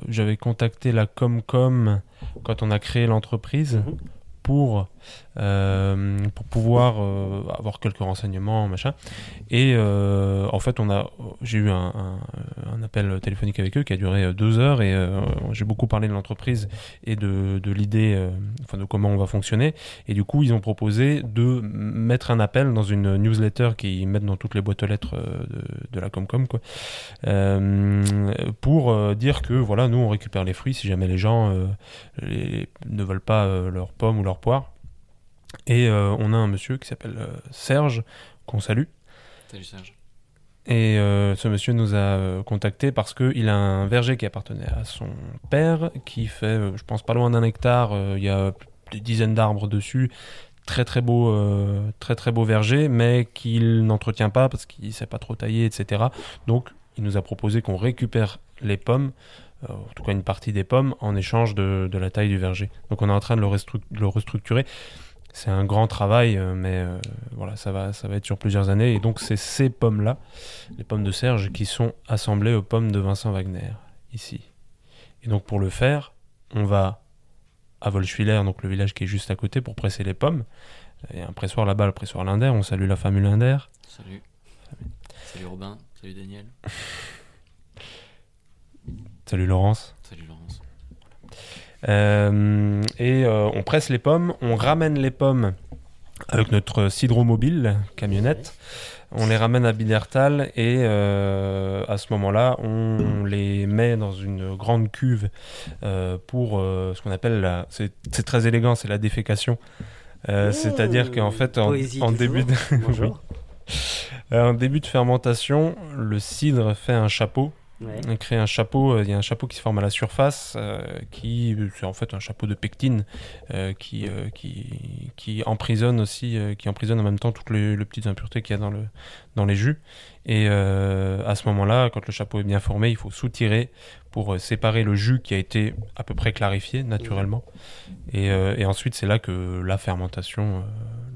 j'avais contacté la Comcom quand on a créé l'entreprise Mhm. pour, pour pouvoir euh, avoir quelques renseignements, machin. Et euh, en fait, on a, j'ai eu un, appel téléphonique avec eux qui a duré euh, deux heures et euh, j'ai beaucoup parlé de l'entreprise et de, l'idée, euh, enfin de comment on va fonctionner. Et du coup, ils ont proposé de mettre un appel dans une newsletter qu'ils mettent dans toutes les boîtes lettres euh, de, la Comcom, quoi, euh, pour euh, dire que voilà, nous on récupère les fruits si jamais les gens euh, ne veulent pas euh, leurs pommes ou leurs poires. Et euh, on a un monsieur qui s'appelle euh, Serge, qu'on salue. Salut Serge. Et euh, ce monsieur nous a contacté parce qu'il a un verger qui appartenait à son père, qui fait, je pense, pas loin d'un hectare. Il y a des dizaines d'arbres dessus. Très très beau, très très beau verger, mais qu'il n'entretient pas parce qu'il sait pas trop tailler, etc. Donc, il nous a proposé qu'on récupère les pommes, euh, en tout cas une partie des pommes, en échange de, de la taille du verger. Donc, on est en train de le, restru- de le restructurer. C'est un grand travail, euh, mais euh, voilà, ça va, ça va être sur plusieurs années. Et donc, c'est ces pommes-là, les pommes de Serge, qui sont assemblées aux pommes de Vincent Wagner, ici. Et donc, pour le faire, on va à Volschwiller, donc le village qui est juste à côté, pour presser les pommes. Il y a un pressoir là-bas, le pressoir Linder. On salue la famille Linder. Salut. Salut Robin. Salut Daniel. Salut Laurence. Salut Laurence. Euh, et euh, on presse les pommes, on ramène les pommes avec notre cidromobile, camionnette. On les ramène à Bidertal et euh, à ce moment-là, on les met dans une grande cuve euh, pour euh, ce qu'on appelle la. C'est très élégant, c'est la défécation. Mmh, C'est-à-dire qu'en fait, en, début de. Oui. En début de fermentation, le cidre fait un chapeau Ouais. on crée un chapeau, euh, il y a un chapeau qui se forme à la surface, euh, qui c'est en fait un chapeau de pectine euh, qui, qui, qui emprisonne aussi, qui emprisonne en même temps toutes les, les petites impuretés qu'il y a dans, le, dans les jus. Et euh, à ce moment-là, quand le chapeau est bien formé, il faut soutirer pour séparer le jus qui a été à peu près clarifié naturellement. Et, euh, et ensuite, c'est là que la fermentation, euh,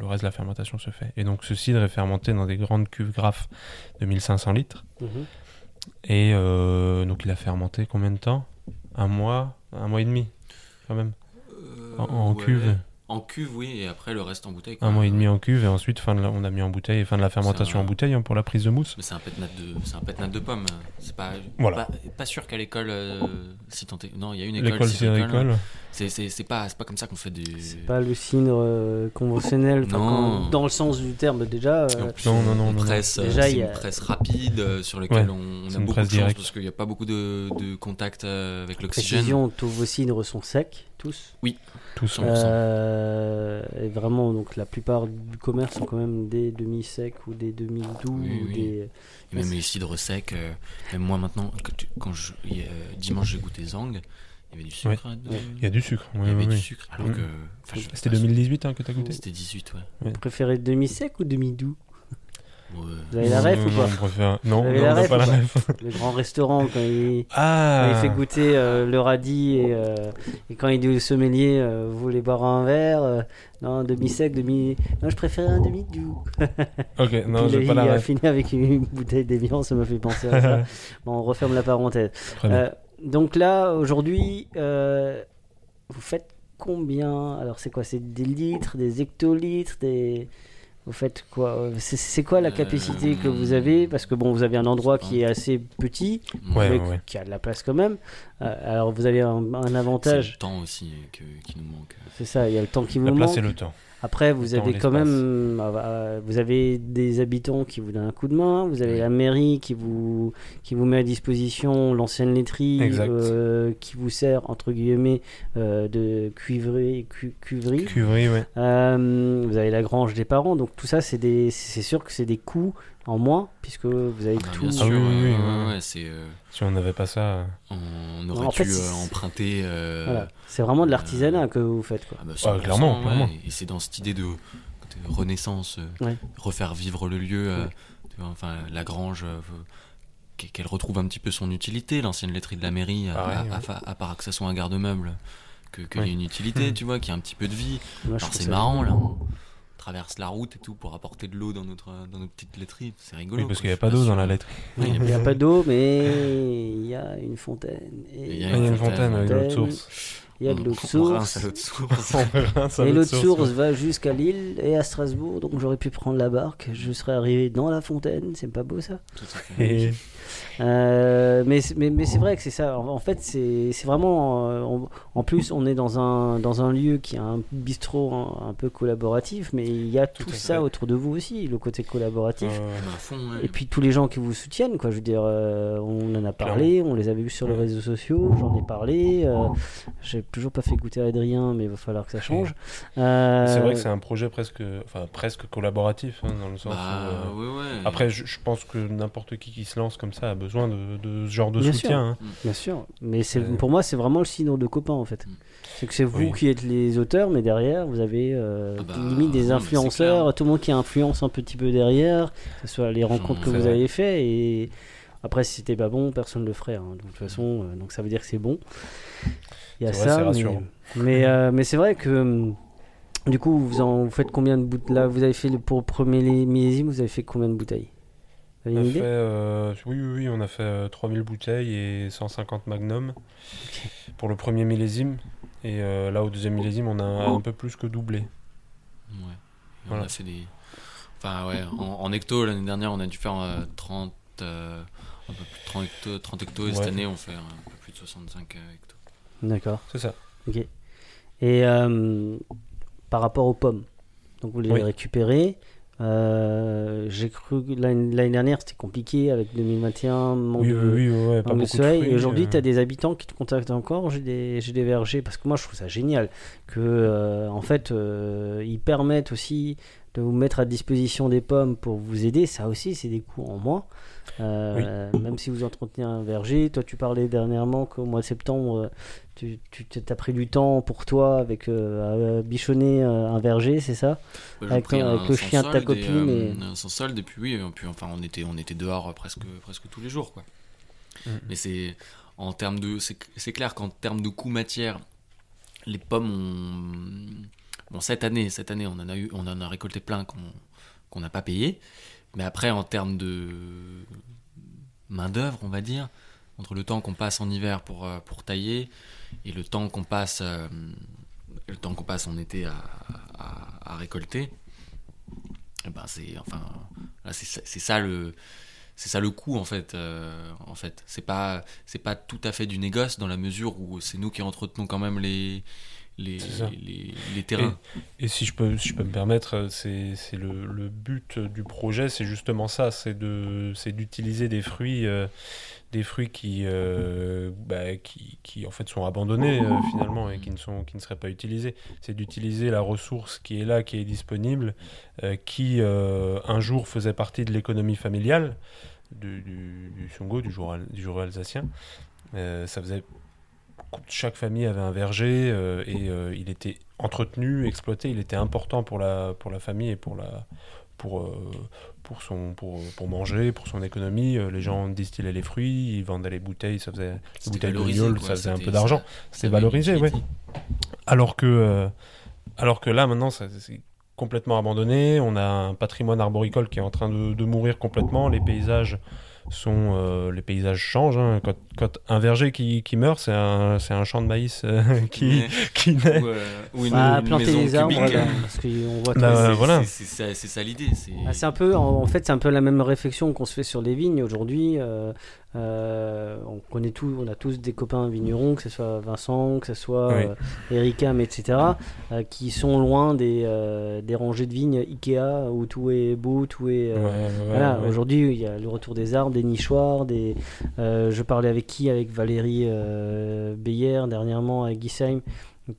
le reste de la fermentation se fait. Et donc, ce cidre est fermenté dans des grandes cuves graphes de 1500 litres. Mhm. Et euh, donc il a fermenté combien de temps? Un mois? Un mois et demi quand même? En- en ouais. cuve? En cuve, oui, et après le reste en bouteille. Un mois et demi en cuve et ensuite fin de la- on a mis en bouteille et fin de la fermentation un- en bouteille hein, pour la prise de mousse. Mais c'est un pétnat de, c'est un pétnat de pommes. C'est pas, Voilà. pas, pas sûr qu'à l'école, euh, si tant est- non, il y a une école. L'école cidricole. cidricole. C'est, c'est, c'est pas, c'est pas comme ça qu'on fait du. C'est pas le cidre euh, conventionnel, Non. dans le sens du terme déjà. euh, plus, Non, on- non, non, on non, presse, euh, Déjà, c'est il y a- une presse rapide euh, sur laquelle Ouais, on, on c'est a une beaucoup de chance directe. parce qu'il n'y a pas beaucoup de, de contact euh, avec l'oxygène. précision, tous vos cidres sont secs, tous. Tous. 100%. Euh, et vraiment, donc la plupart du commerce sont quand même des demi-secs ou des demi-doux. Oui, ou oui. des... Et même les cidres secs, euh, même moi maintenant, quand, tu- quand je, il y a- dimanche j'ai goûté Zang, il y avait du sucre. Ouais. dedans. Ouais. Il y a du sucre. Il oui, y avait oui, du oui. sucre. Alors Mm. que. C'était enfin, 2018 hein, que t'as goûté C'était 18, ouais. Vous préférez demi-sec ou demi-doux? Ouais. Vous avez la ref Non, ou pas préfère- Non, non, la on n'a ref pas la ref. Le grand restaurant, quand il, quand Ah il fait goûter euh, le radis et, euh, et quand il dit au sommelier euh, Vous voulez boire un verre euh, Non, demi-sec, demi. Non, je préférais un demi-doux. Ok, non, j'ai il pas la a ref. fini avec une bouteille d'évian, ça me fait penser à ça. bon, on referme la parenthèse. Très bien. Euh, donc là, aujourd'hui, euh, vous faites combien? Alors, c'est quoi? C'est des litres, des hectolitres, des. Vous faites quoi C'est- C'est quoi la Euh, capacité que vous avez? Parce que bon, vous avez un endroit qui est assez petit, Ouais, mais ouais, qui a de la place quand même. Euh, alors, vous avez un, un C'est le avantage. temps aussi que- qui nous manque. C'est ça, il y a le temps qui vous La place manque. et le temps. Après, vous avez quand même, euh, euh, vous avez des habitants qui vous donnent un coup de main. Vous avez Oui. la mairie qui vous qui vous met à disposition l'ancienne laiterie, euh, qui vous sert entre guillemets euh, de cuivrerie, cu-. Cuverie, ouais. Euh, vous avez la grange des parents. Donc tout ça, c'est des, c'est sûr que c'est des coûts en moins puisque vous avez Ah, tout. bien Ah sûr, oui, oui, oui, ouais, c'est, euh, Si on n'avait pas ça. on aurait en fait, pu euh, emprunter. euh, Voilà. C'est vraiment de l'artisanat que vous faites quoi. ah bah, Ah, 100%, clairement, ouais, clairement. Et c'est dans cette idée de, de renaissance, euh, Ouais. refaire vivre le lieu, euh, enfin la grange. euh, qu'elle retrouve un petit peu son utilité, l'ancienne laiterie de la mairie, à, Pareil, à- ouais. à- à part que ça soit un garde-meuble, que- qu'il y ait une utilité, tu vois, qu'il y ait un petit peu de vie. Moi, Alors c'est marrant, là, traverse la route et tout pour apporter de l'eau dans notre, dans notre petite laiterie, c'est rigolo. Oui, parce qu'il n'y a pas d'eau dans la lettre. Oui, Il n'y a pas d'eau, mais il y a une fontaine. Et Il y a une fontaine avec de l'eau de source. Il y a de l'eau de source. Et l'autre l'eau de source va jusqu'à Lille et à Strasbourg, donc j'aurais pu prendre la barque. Je serais arrivé dans la fontaine, c'est pas beau ça Tout à fait. Et Euh, mais c'est- mais, mais c'est vrai que c'est ça. En, fait, c'est vraiment. euh, on- en plus, on est dans un, dans un lieu qui a un bistrot un, un peu collaboratif, mais il y a tout, ça fait. autour de vous aussi, le côté collaboratif. euh, à fond, ouais. Et puis tous les gens qui vous soutiennent, quoi. Je veux dire, euh, on en a parlé, on les avait vus sur les réseaux sociaux, j'en ai parlé. J'ai toujours pas fait goûter à Adrien, mais il va falloir que ça change. Euh, C'est vrai que c'est un projet presque, enfin, presque collaboratif, hein, dans le sens Bah, où, euh, ouais, ouais. Après, je, je pense que n'importe qui qui se lance comme ça a besoin de, de ce genre de Bien soutien. hein. Bien sûr, mais c'est Euh. pour moi c'est vraiment le signe de copain en fait. Mm. C'est que c'est vous Oui. qui êtes les auteurs, mais derrière vous avez euh, Ah bah, limite des influenceurs, tout le monde qui influence un petit peu derrière, que ce soit les rencontres que vous vrai. avez fait et après si c'était pas bon personne le ferait. hein. Donc, de toute façon, euh, donc ça veut dire que c'est bon. Il y a vrai, ça, mais euh, mais c'est vrai que hum, du coup vous en vous faites combien de bouteilles là Vous avez fait le, pour le premier millésime, vous avez fait combien de bouteilles? Vous avez On a une fait, idée euh, oui, oui, oui, on a fait euh, 3000 bouteilles et 150 magnum pour le premier millésime. Et euh, là, au deuxième millésime, on a un, peu plus que doublé. Ouais. Voilà. On a fait des. Enfin, ouais, en, en hecto, l'année dernière, on a dû faire euh, 30. euh, un peu plus de 30 hecto, 30 hecto et cette année, on fait un peu plus de 65 euh, hecto. D'accord. C'est ça. Ok. Et euh, par rapport aux pommes, donc vous les Oui. récupérez. euh, J'ai cru que l'année dernière c'était compliqué avec 2021, manque Oui, de, oui, oui, ouais, pas manque de beaucoup de soleil. fruits, et aujourd'hui, euh. tu as des habitants qui te contactent encore. J'ai des, j'ai des vergers parce que moi je trouve ça génial que euh, en fait ils permettent aussi de vous mettre à disposition des pommes pour vous aider. Ça aussi, c'est des coûts en moins. Euh, Même si vous entretenez un verger, toi tu parlais dernièrement qu'au mois de septembre, euh, tu, tu t'as pris du temps pour toi avec euh, à bichonner un verger, c'est ça? Bah, Avec pris ton- avec un le chien de ta copine Et, et- un sans solde, et puis oui, puis, enfin, on était, on était dehors presque, presque tous les jours. Quoi. Mhm. Mais c'est en termes de. C'est c'est clair qu'en termes de coût matière, les pommes ont. Bon, cette année, cette année, on en a, eu, on en a récolté plein qu'on qu'on n'a pas payé. Mais après, en termes de main-d'œuvre, on va dire, entre le temps qu'on passe en hiver pour, euh, pour tailler et le temps qu'on passe, euh, le temps qu'on passe en été à, à- récolter, eh ben c'est enfin c'est ça le c'est ça le coût en fait euh, en fait c'est pas c'est pas tout à fait du négoce dans la mesure où c'est nous qui entretenons quand même les les, terrains Et si je peux, si je peux me permettre, euh, c'est le, le but du projet, c'est justement ça, c'est de, d'utiliser des fruits, euh, des fruits qui, euh, bah, qui, qui en fait sont abandonnés euh, finalement et qui ne sont, qui ne seraient pas utilisés. C'est d'utiliser la ressource qui est là, qui est disponible, qui un jour faisait partie de l'économie familiale du, du, du Songo, du jour, du jour alsacien. Ça faisait chaque famille avait un verger euh, et euh, il était entretenu, exploité, il était important pour la, pour la famille et pour, la, pour, euh, pour, son, pour, pour manger, pour son économie. Les gens distillaient les fruits, ils vendaient les bouteilles, ça faisait les bouteilles de ça faisait un peu d'argent. C'était valorisé, utilité. Alors que, alors que là, maintenant, c'est complètement abandonné. On a un patrimoine arboricole qui est en train de, de mourir complètement. Les paysages sont, euh, les paysages changent. hein. Quand, quand un verger qui, qui meurt, c'est un, c'est un champ de maïs euh, qui, Ouais. qui naît. Ou, euh, ou une, Bah, une planter maison les arbres, cubique. là, parce qu'on voit Bah, tous- C'est- voilà. c'est- C'est ça, c'est ça l'idée. c'est- Ah, c'est un peu, en, en fait, c'est un peu la même réflexion qu'on se fait sur les vignes aujourd'hui. euh, euh, on connaît tout, on a tous des copains vignerons, que ce soit Vincent, que ce soit Oui. euh, Ericam, etc., euh, qui sont loin des, euh, des rangées de vignes Ikea où tout est beau, tout est. euh, Ouais, ouais, voilà, ouais. aujourd'hui il y a le retour des arbres, des nichoirs, des. euh, je parlais avec qui Avec Valérie euh, Beyer dernièrement à Guisheim,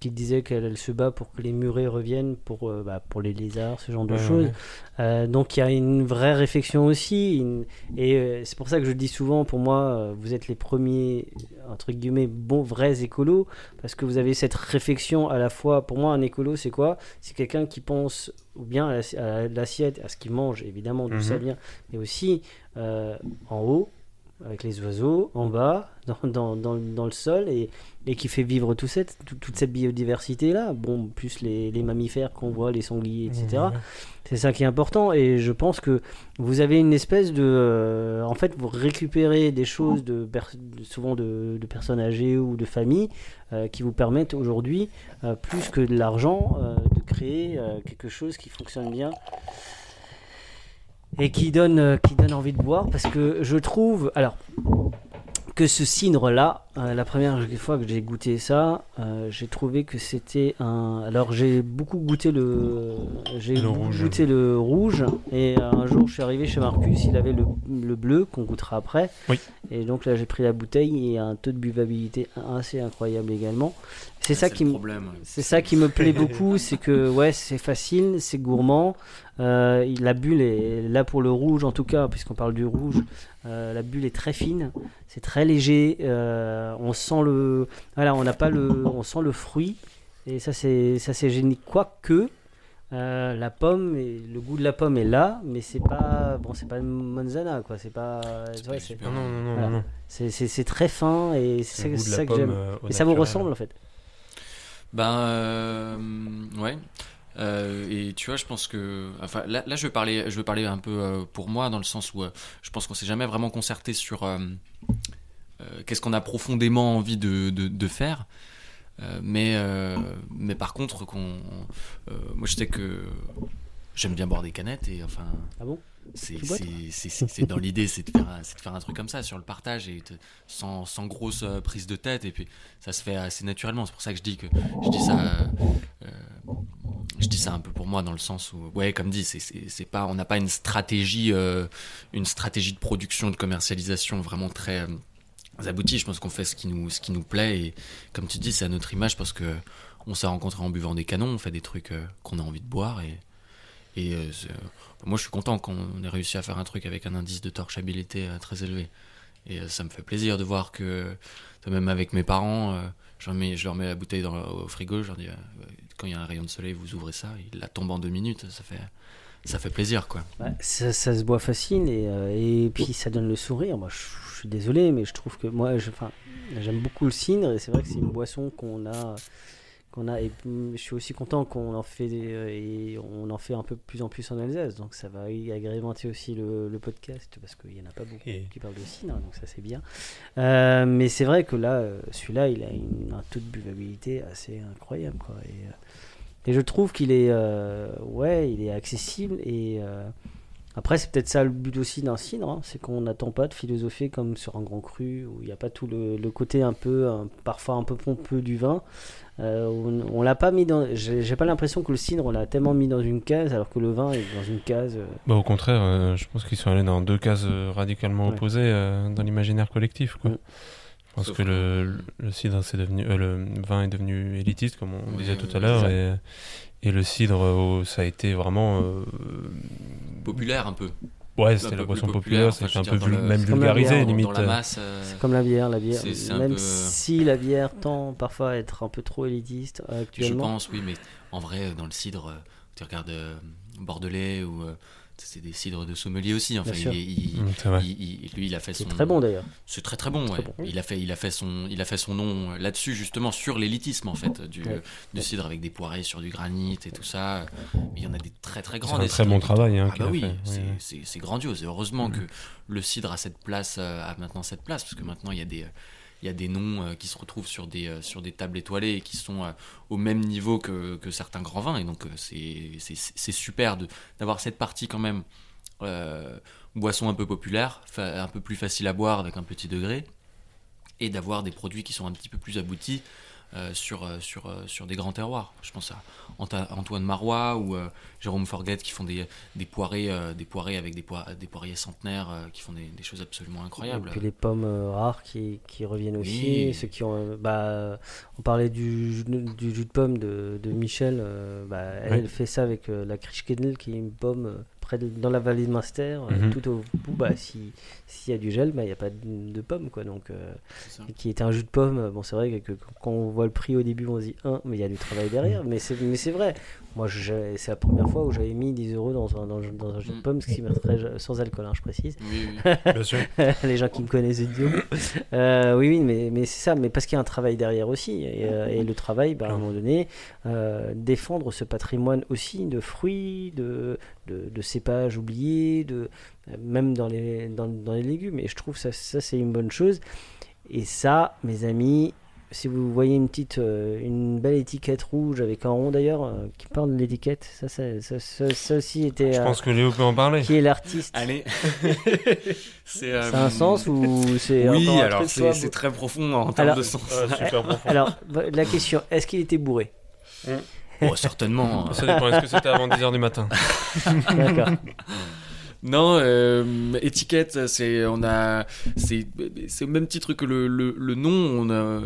qui disait qu'elle elle se bat pour que les murets reviennent pour, euh, bah, pour les lézards, ce genre de Ouais, choses. ouais. Euh, donc il y a une vraie réflexion aussi, une- et euh, c'est pour ça que je dis souvent, pour moi, vous êtes les premiers entre guillemets bons vrais écolos, parce que vous avez cette réflexion à la fois. Pour moi, un écolo, c'est quoi? C'est quelqu'un qui pense ou bien à la- à l'assiette, à ce qu'il mange, évidemment, d'où ça Mhm. vient, mais aussi en haut. Avec les oiseaux en bas, dans, dans, dans, dans le sol, et, et qui fait vivre tout cette, tout- toute cette biodiversité-là. Bon, plus les, les mammifères qu'on voit, les sangliers, etc. Ouais. C'est ça qui est important, et je pense que vous avez une espèce de... euh, en fait, vous récupérez des choses, de, souvent de, de personnes âgées ou de familles, euh, qui vous permettent aujourd'hui, euh, plus que de l'argent, de créer quelque chose qui fonctionne bien et qui donne, euh, qui donne envie de boire parce que je trouve alors que ce cidre là la première fois que j'ai goûté ça euh, j'ai trouvé que c'était un alors j'ai beaucoup goûté le j'ai Le rouge. goûté le rouge et euh, un jour je suis arrivé chez Marcus il avait le, le bleu qu'on goûtera après Oui. et donc là j'ai pris la bouteille et un taux de buvabilité assez incroyable également c'est ça qui me c'est ça qui me plaît beaucoup, c'est que ouais, c'est facile, c'est gourmand. Euh, la bulle est là pour le rouge en tout cas, puisqu'on parle du rouge. Euh, la bulle est très fine, c'est très léger. euh, on sent le, voilà, on n'a pas le, on sent le fruit et ça c'est ça c'est génial. Quoique euh, la pomme, et le goût de la pomme est là, mais c'est pas bon, c'est pas une Monzana quoi, c'est pas, C'est ouais, pas c'est- super. Non, non, non, Voilà. non. c'est c'est- c'est très fin et c'est ça, ça que j'aime. euh, Et ça vous ressemble en fait? Ben euh, ouais. Euh, et tu vois, je pense que, enfin, là, je vais parler, je vais parler un peu euh, pour moi dans le sens où euh, je pense qu'on s'est jamais vraiment concerté sur qu'est-ce qu'on a profondément envie de, de, faire. Mais, mais par contre, qu'on, moi, je sais que j'aime bien boire des canettes et enfin, Ah bon? C'est dans l'idée, c'est de, faire un- c'est de faire un truc comme ça sur le partage et te- sans, sans grosse euh, prise de tête. Et puis ça se fait assez naturellement. C'est pour ça que je dis que je dis ça. euh, je dis ça un peu pour moi dans le sens où, ouais, comme dit, c'est- pas, on n'a pas une stratégie, euh, une stratégie de production, de commercialisation vraiment très euh, aboutie. Je pense qu'on fait ce qui nous, ce qui nous plaît et comme tu dis, c'est à notre image parce que on s'est rencontrés en buvant des canons, on fait des trucs qu'on a envie de boire et et euh, c'est- moi, je suis content qu'on ait réussi à faire un truc avec un indice de torchabilité euh, très élevé. Et euh, ça me fait plaisir de voir que, même avec mes parents, euh, je, leur mets, je leur mets la bouteille au frigo, je leur dis, euh, quand il y a un rayon de soleil, vous ouvrez ça, il la tombe en deux minutes, ça fait, ça fait plaisir, quoi. Ça, se boit facile et, euh, et puis ça donne le sourire. Moi, je, suis désolé, mais je trouve que moi, j'aime beaucoup le cidre et c'est vrai que c'est une boisson qu'on a, qu'on a. Et je suis aussi content qu'on en fait euh, et on en fait un peu plus en plus en Alsace. Donc ça va agrémenter aussi le, le podcast parce qu'il y en a pas beaucoup Et- qui parlent de cidre, donc ça c'est bien. Euh, mais c'est vrai que là, euh, celui-là, il a une- un taux de buvabilité assez incroyable, quoi. Et, et je trouve qu'il est, euh, ouais, il est accessible et euh, après c'est peut-être ça le but aussi d'un cidre, hein, c'est qu'on n'attend pas de philosopher comme sur un grand cru où il n'y a pas tout le, le côté un peu, un- parfois un peu pompeux du vin. Euh, on, on l'a pas mis dans, j'ai pas l'impression que le cidre on l'a tellement mis dans une case alors que le vin est dans une case. euh, Bah, au contraire, euh, je pense qu'ils sont allés dans deux cases radicalement Ouais. opposées euh, dans l'imaginaire collectif. Quoi. Je pense Sauf que le, le cidre, c'est devenu, euh, le vin est devenu élitiste, comme on Oui, disait tout à l'heure, et, et le cidre, euh, ça a été vraiment. euh, Populaire un peu. Ouais, c'était la boisson populaire, c'était un je peu même C'est vulgarisé, limite. Euh, C'est comme la bière, la bière. C'est- c'est Même peu- si la bière tend parfois à être un peu trop élitiste euh, Je actuellement. pense, oui, mais en vrai, dans le cidre, euh, tu regardes euh, Bordelais ou euh, c'est des cidres de sommelier aussi. Enfin, sûr. il, il- c'est vrai. il- il- lui, il a fait C'est son. très bon d'ailleurs. C'est très très bon. Ouais. Il a fait, il a fait son, il a fait son nom euh, là-dessus justement sur l'élitisme en fait du, Ouais. du cidre avec des poirées sur du granit et tout ça. Mais il y en a des très très grands. C'est un des très bon travail, hein, Ah qu'il bah a oui, c'est- c'est c'est grandiose. Et heureusement Mhm. que le cidre a cette place, euh, a maintenant cette place parce que maintenant il y a des il y a des noms euh, qui se retrouvent sur des, euh, sur des tables étoilées et qui sont euh, au même niveau que, certains grands vins. Et donc, c'est super d'avoir cette partie quand même boisson un peu populaire, un peu plus facile à boire avec un petit degré, et d'avoir des produits qui sont un petit peu plus aboutis euh, sur, euh, sur, euh, sur des grands terroirs. Je pense à Antoine Marois ou euh, Jérôme Forget qui font des, des, poirées, euh, des poirées avec des, poi- des poiriers centenaires euh, qui font des, des choses absolument incroyables. Et puis les pommes euh, rares qui, qui reviennent aussi. Oui. Ceux qui ont, bah, on parlait du, jus de- du jus de pomme de, de Michel. euh, bah, elle, fait ça avec euh, la Krischkedel qui est une pomme euh, près de, dans la vallée de Munster. euh, Mhm. tout au bout, bah, si- s'il y a du gel, bah, il n'y a pas de, de pomme. Quoi, donc, euh, et qui était un jus de pomme. Bon, c'est vrai que, que quand on voit le prix au début, on se dit, hein, mais il y a du travail derrière. Mm. Mais c'est mais c'est vrai. Moi, c'est la première fois où j'avais mis 10 euros dans un, dans, dans un jus de Mm. pomme, ce qui sans alcool, hein, je précise. Oui, oui. Bien sûr. les gens qui me connaissent idiot. Euh, oui, oui, mais, mais c'est ça, mais parce qu'il y a un travail derrière aussi. Et, euh, et le travail, bah, à un moment donné, euh, défendre ce patrimoine aussi de fruits, de, de, de cépages oubliés, de, même dans les, dans, dans les légumes. Et je trouve ça, ça c'est une bonne chose. Et ça, mes amis, si vous voyez une petite, euh, une belle étiquette rouge avec un rond d'ailleurs euh, qui parle de l'étiquette, ça, ça, ça, ça- ça aussi était. Je euh, pense que Léo peut en parler. qui est l'artiste Allez. c'est euh, un sens ou c'est Oui, un alors c'est très profond en termes Alors- de sens. Ah, super profond. Alors, la question, est-ce qu'il était bourré? Oh, certainement. Ça dépend. Est-ce que c'était avant 10h du matin? D'accord. Non, euh, étiquette, c'est on a, c'est c'est au même titre que le, le, le nom. On a,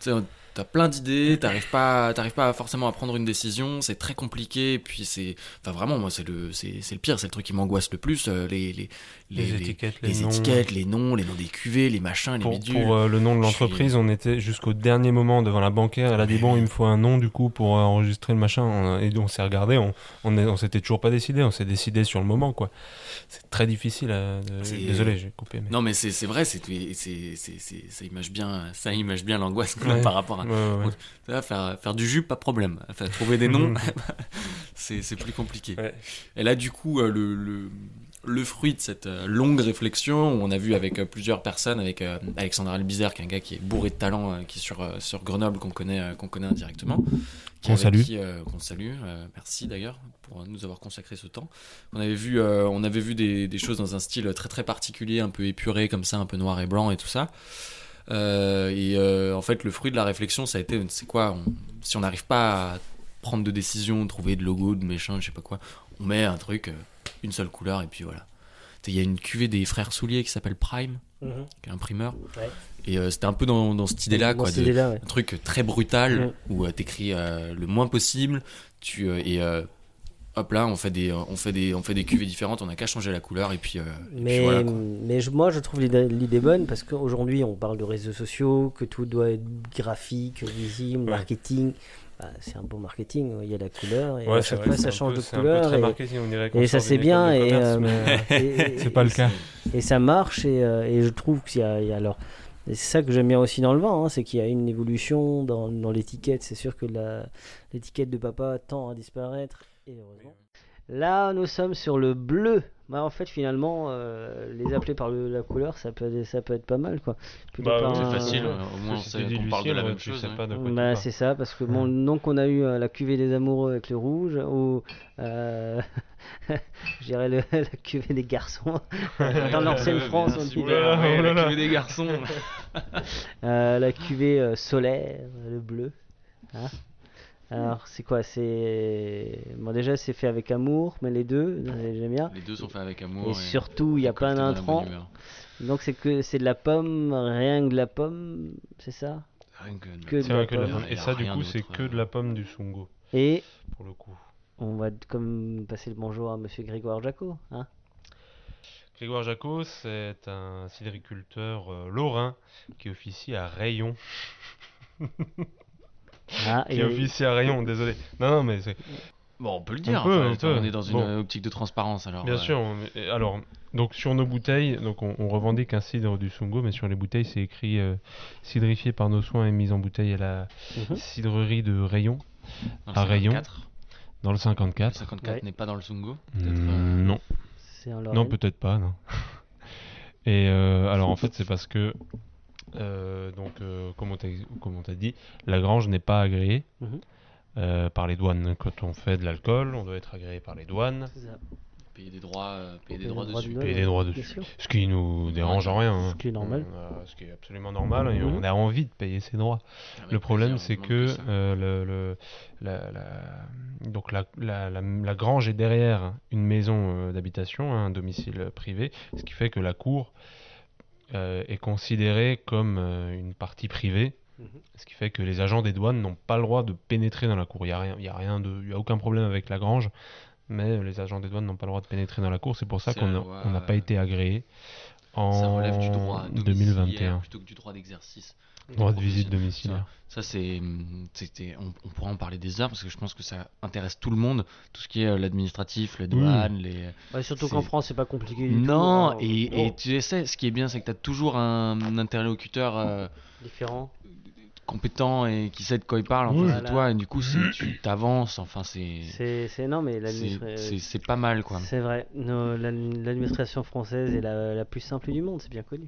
tu sais, t'as plein d'idées, t'arrives pas, t'arrives pas forcément à prendre une décision. C'est très compliqué. Et puis c'est, enfin vraiment, moi c'est le, c'est c'est le pire, c'est le truc qui m'angoisse le plus. euh, les les Les étiquettes, les les noms. étiquettes, les noms, les noms des cuvées, les machins, les Pour, bidules. pour, euh, le nom de suis- l'entreprise, on était jusqu'au dernier moment devant la bancaire. Elle a dit bon, il me faut un nom du coup pour euh, enregistrer le machin. On- Et on s'est regardé, on, on, on s'était toujours pas décidé. On s'est décidé sur le moment quoi. C'est très difficile. à- de- Désolé, j'ai coupé. Mais... Non mais c'est vrai, c'est c'est ça image bien, ça image bien l'angoisse Ouais. par rapport à. Ouais, ouais, ouais. Ça va, faire, faire du jus, pas de problème. Enfin, trouver des noms, c'est c'est plus compliqué. Ouais. Et là, du coup, euh, le, le, le fruit de cette euh, longue réflexion, où on a vu avec euh, plusieurs personnes, avec euh, Alexandre Albizer, qui est un gars qui est bourré de talent, euh, qui est sur, euh, sur Grenoble, qu'on connaît, euh, qu'on connaît indirectement. qui- Qu'on salue. qui, euh, Qu'on salue. euh, merci d'ailleurs pour nous avoir consacré ce temps. On avait vu, euh, on avait vu des, des choses dans un style très très particulier, un peu épuré comme ça, un peu noir et blanc et tout ça. Euh, et euh, en fait, le fruit de la réflexion, ça a été, c'est quoi on- Si on n'arrive pas à prendre de décision, trouver de logo, de méchant, je sais pas quoi, on met un truc, euh, une seule couleur, et puis voilà. Il y a une cuvée des frères Soulier qui s'appelle Prime, Mhm. qui est un primeur. Ouais. Et euh, c'était un peu dans, dans cette idée-là, quoi. cette de- idée-là, ouais. Un truc très brutal, où euh, t'écris euh, le moins possible, tu, et hop là, on fait, des, on, fait des, on fait des cuvées différentes, on n'a qu'à changer la couleur, et puis, euh, et puis Mais, voilà. mais je- moi, je trouve l'idée bonne parce qu'aujourd'hui, on parle de réseaux sociaux, que tout doit être graphique, visible, Ouais. marketing. Bah, c'est un bon marketing, il y a la couleur et Ouais, à chaque vrai, fois ça change peu- de couleur. et- ça c'est bien et, euh, C'est pas le cas. et ça marche et, euh, et je trouve qu'il y a alors c'est ça que j'aime bien aussi dans le vin, hein, c'est qu'il y a une évolution dans, dans l'étiquette. C'est sûr que l'étiquette de papa tend à disparaître et heureusement. Là, nous sommes sur le bleu. Bah, en fait, finalement, euh, les appeler par le- la couleur, ça peut, ça peut être pas mal, quoi. Plutôt Bah, par C'est un- facile, euh, au moins on Si sait tu dis qu'on parle de la même chose. hein. Bah, c'est ça, parce que bon, donc on a eu euh, la cuvée des amoureux avec le rouge, ou euh, je dirais le- la cuvée des garçons. Dans l'ancienne France, on dit Oulala, oulala. cuvée des garçons. Euh, la cuvée euh, solaire, le bleu. Hein Alors, c'est quoi C'est bon, déjà c'est fait avec amour, mais les deux, j'aime bien. Les deux sont faits avec amour. Et surtout, il y a plein d'intrants. Donc c'est que c'est de la pomme, rien que de la pomme, c'est ça? Rien que de- Que de C'est la vrai que la pomme. Et a ça, du coup, c'est que euh. de la pomme du Sungo, Et pour le coup. on va comme passer le bonjour à Monsieur Grégoire Jacot, hein? Grégoire Jacot, c'est un cidriculteur euh, lorrain qui officie à Rayon. Ah, Qui et- officie à Rayon, désolé. Non, non, mais c'est. Bon, on peut le On dire. peut, enfin, on peut. est dans une Bon. optique de transparence alors. Bien euh, sûr. on- Alors, donc sur nos bouteilles, donc on, on revendique un cidre du Sungo, mais sur les bouteilles, c'est écrit euh, cidrifié par nos soins et mis en bouteille à la Mhm. cidrerie de Rayon, dans le à Rayon. 54. dans le Le 54. 54 Ouais. n'est pas dans le Sungo. peut-être, Mm, euh, Non. Non, peut-être pas, non. Et euh, alors en fait, c'est parce que, euh, donc, euh, comme on t'a dit, la grange n'est pas agréée Mhm. euh, par les douanes. Quand on fait de l'alcool, on doit être agréé par les douanes, ça. Payer des droits, euh, payer des Payer droits des droits dessus. de payer des droits dessus. Ce qui nous dérange en rien. hein. Ce qui est normal. A- ce qui est absolument normal. Et Mhm. on a envie de payer ses droits. Avec Le problème, c'est que demande ça. euh, le, le- la, la- donc la, la- la- la grange est derrière une maison d'habitation, un domicile privé, ce qui fait que la cour euh, est considérée comme euh, une partie privée, Mhm. ce qui fait que les agents des douanes n'ont pas le droit de pénétrer dans la cour. Il n'y a, rien- y a, rien de, y a aucun problème avec la grange, mais les agents des douanes n'ont pas le droit de pénétrer dans la cour. C'est pour ça qu'on n'a pas été agréé en Ça relève du droit domiciliaire 2021. plutôt que du droit d'exercice. Droit de visite domiciliaire. Ça, c'est, c'était, on, on pourra en parler des heures parce que je pense que ça intéresse tout le monde, tout ce qui est euh, l'administratif, les douanes, les. Ouais, surtout qu'en France, c'est pas compliqué du tout. Non, hein. et, Oh, et tu sais, ce qui est bien, c'est que tu as toujours un interlocuteur euh, différent. compétent et qui sait de quoi il parle en Oui. face de toi, et du coup, tu t'avances, enfin, c'est. C'est, non, mais C'est pas mal, quoi. C'est vrai. L'administration française est la, la plus simple du monde, c'est bien connu.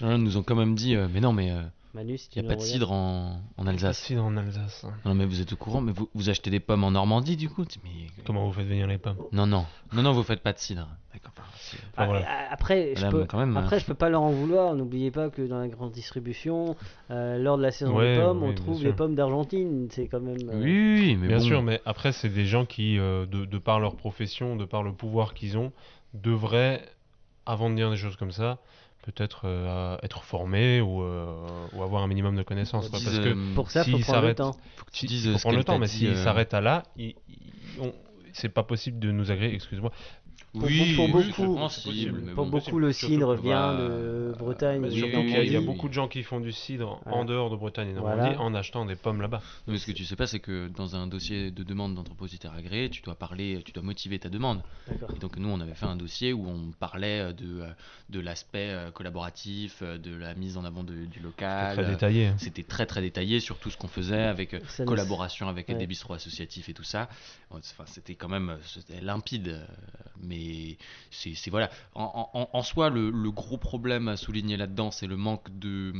Les gens nous ont quand même dit, euh, mais non, mais Manu, si tu il n'y a pas de cidre en, en Alsace. Cidre en Alsace. Non, mais vous êtes au courant, mais vous, vous achetez des pommes en Normandie, du coup mais... Comment vous faites venir les pommes? Non, non, non, non, vous faites pas de cidre. D'accord, enfin, c'est- Ah, voilà. ah, Après, je Madame, peux, quand même, hein. après, je peux pas leur en vouloir. N'oubliez pas que dans la grande distribution, euh, lors de la saison Ouais, des pommes, oui, on bien trouve sûr. les pommes d'Argentine. C'est quand même. euh, Oui, oui, oui, mais Bien bon. sûr, mais après, c'est des gens qui, euh, de, de par leur profession, de par le pouvoir qu'ils ont, devraient, avant de dire des choses comme ça, peut-être euh, être formés ou, euh, ou avoir un minimum de connaissances. quoi, Ils parce que euh, Pour ça, faut s'ils prendre le temps. faut que tu dises il faut prendre le temps, mais euh, s'arrêtent à là, ils- ils- on- c'est pas possible de nous agréer, excuse-moi. Pour, Oui, pour oui, beaucoup, c'est compréhensible, mais pour bon. beaucoup, le cidre vient bah, de Bretagne. Bah, de surtout oui, qu'il y a- il y, a beaucoup de gens qui font du cidre Voilà. en dehors de Bretagne et Voilà. Normandie en achetant des pommes là-bas. Non, mais ce que tu sais pas, c'est que dans un dossier de demande d'entrepositaire agréé, tu dois parler, tu dois motiver ta demande. D'accord. Et donc nous, on avait fait un dossier où on parlait de, euh, de l'aspect euh, collaboratif, euh, de la mise en avant de- du local. très euh, détaillé. C'était très très détaillé sur tout ce qu'on faisait avec Ça collaboration avec Ouais. des bistrots associatifs et tout ça. Enfin, c'était quand même c'était limpide, mais c'est voilà. En, en- en soi, le, le gros problème à souligner là-dedans, c'est le manque de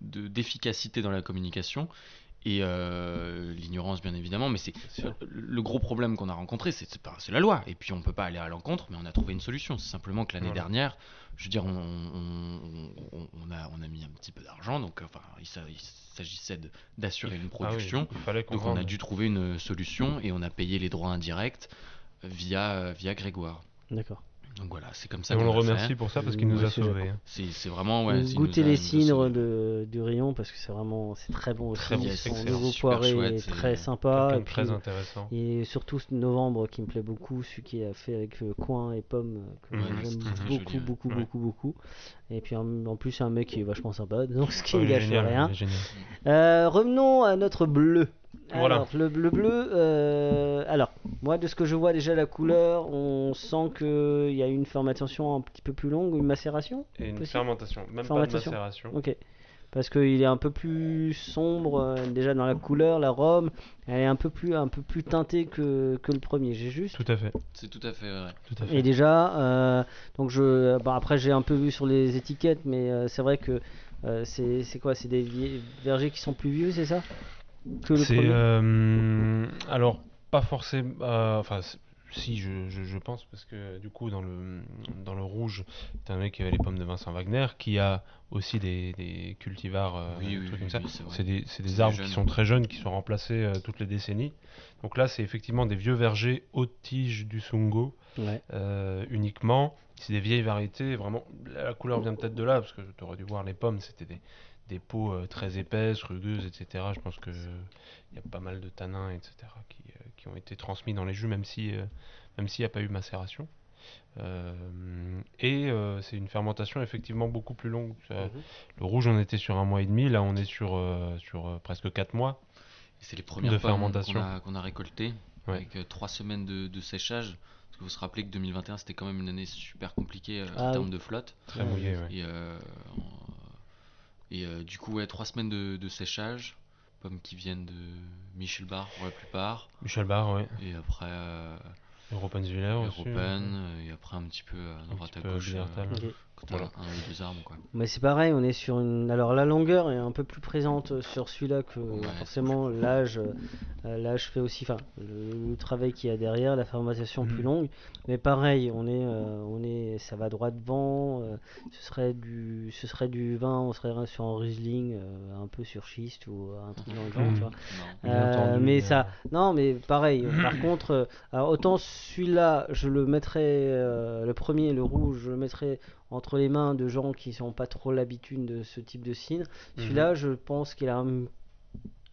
de- d'efficacité dans la communication et euh, l'ignorance bien évidemment. Mais c'est le gros problème qu'on a rencontré c'est la loi. Et puis on peut pas aller à l'encontre mais on a trouvé une solution. C'est simplement que l'année Voilà. dernière je veux dire on, on- on- on a on a mis un petit peu d'argent. Donc enfin il s'a- il s'agissait d'assurer une Ah oui, production. il fallait qu'on donc on a dû trouver une solution et on a payé les droits indirects via via Grégoire D'accord. donc voilà c'est comme ça Et on le remercie fait. pour ça parce qu'il nous Ouais, a sauvés. hein. c'est vraiment ouais Goûtez les cidres de, du rayon parce que c'est vraiment c'est très bon aussi. Très bon, Son excellent, nouveau super poiré chouette, est c'est très sympa. Et, de très puis- intéressant. et surtout ce novembre qui me plaît beaucoup, celui qui a fait avec euh, coin et pommes, euh, que Ouais, j'aime beaucoup, joli, beaucoup, Ouais. beaucoup, beaucoup. Et puis en, en plus, c'est un mec qui est vachement sympa, donc ce qui Ouais, ne gâche rien. Euh, revenons à notre bleu. Voilà. Alors, le, le bleu, euh, alors, moi, de ce que je vois déjà la couleur, on sent qu'il y a une fermentation un petit peu plus longue, une macération Et une possible fermentation, même Fermentation. pas de macération. Ok. Parce qu'il est un peu plus sombre euh, déjà dans la couleur, la rome, elle est un peu plus, un peu plus teintée que, que le premier. J'ai juste. Tout à fait, c'est tout à fait vrai tout à fait. Et déjà, euh, donc je, bon, après j'ai un peu vu sur les étiquettes, mais euh, c'est vrai que euh, c'est c'est quoi? C'est des vergers qui sont plus vieux, c'est ça? Que le C'est premier euh, alors pas forcément. euh, enfin, c'est- si je, je, je pense parce que du coup dans le dans le rouge, t'as un mec qui avait les pommes de Vincent Wagner qui a aussi des, des cultivars, euh, Oui, des oui, trucs oui, comme ça. oui, c'est c'est des c'est des C'est arbres des qui sont très jeunes, qui sont remplacés euh, toutes les décennies. Donc là, c'est effectivement des vieux vergers haute tige du Sungo. Ouais. euh, uniquement. C'est des vieilles variétés, vraiment. La couleur vient peut-être de là, parce que tu aurais dû voir les pommes, c'était des, des peaux euh, très épaisses, rugueuses, etc. Je pense qu'il y a pas mal de tanins, etc., qui, euh, qui ont été transmis dans les jus, même si euh, même s'il n'y a pas eu macération. Euh, et euh, c'est une fermentation effectivement beaucoup plus longue. Ça- Mhm. Le rouge, on était sur un mois et demi, là on est sur, euh, sur euh, presque quatre mois. C'est les premières de fermentation. qu'on a, qu'on a récoltées Ouais. avec euh, trois semaines de, de séchage. Parce que vous vous rappelez que 2021 c'était quand même une année super compliquée euh, Ah en termes oui. de flotte. Très mouillé, ouais. Et, euh, et euh, du coup, ouais, trois semaines de, de séchage. Pommes qui viennent de Michel Bar pour la plupart. Michel Barr, ouais. Et après, euh, Europenzwiller aussi. Europen. Et après, un petit peu euh, à Un droite petit à peu gauche. Quand t'as Voilà. un ou deux quoi. Mais c'est pareil, on est sur une. Alors la longueur est un peu plus présente sur celui-là que Ouais, forcément l'âge. euh, l'âge fait aussi, enfin le, le travail qu'il y a derrière, la fermentation plus Mhm. longue. Mais pareil, on est, euh, on est, ça va droit devant. euh, ce serait du, ce serait du vin, on serait sur un Riesling, euh, un peu sur schiste ou un truc dans le genre, tu vois. Non. Euh, entendu, mais ça, non, mais pareil. par contre, euh, alors autant celui-là, je le mettrais, euh, le premier, le rouge, je le mettrais entre les mains de gens qui n'ont pas trop l'habitude de ce type de cidre. Mhm. Celui-là, je pense qu'il a un,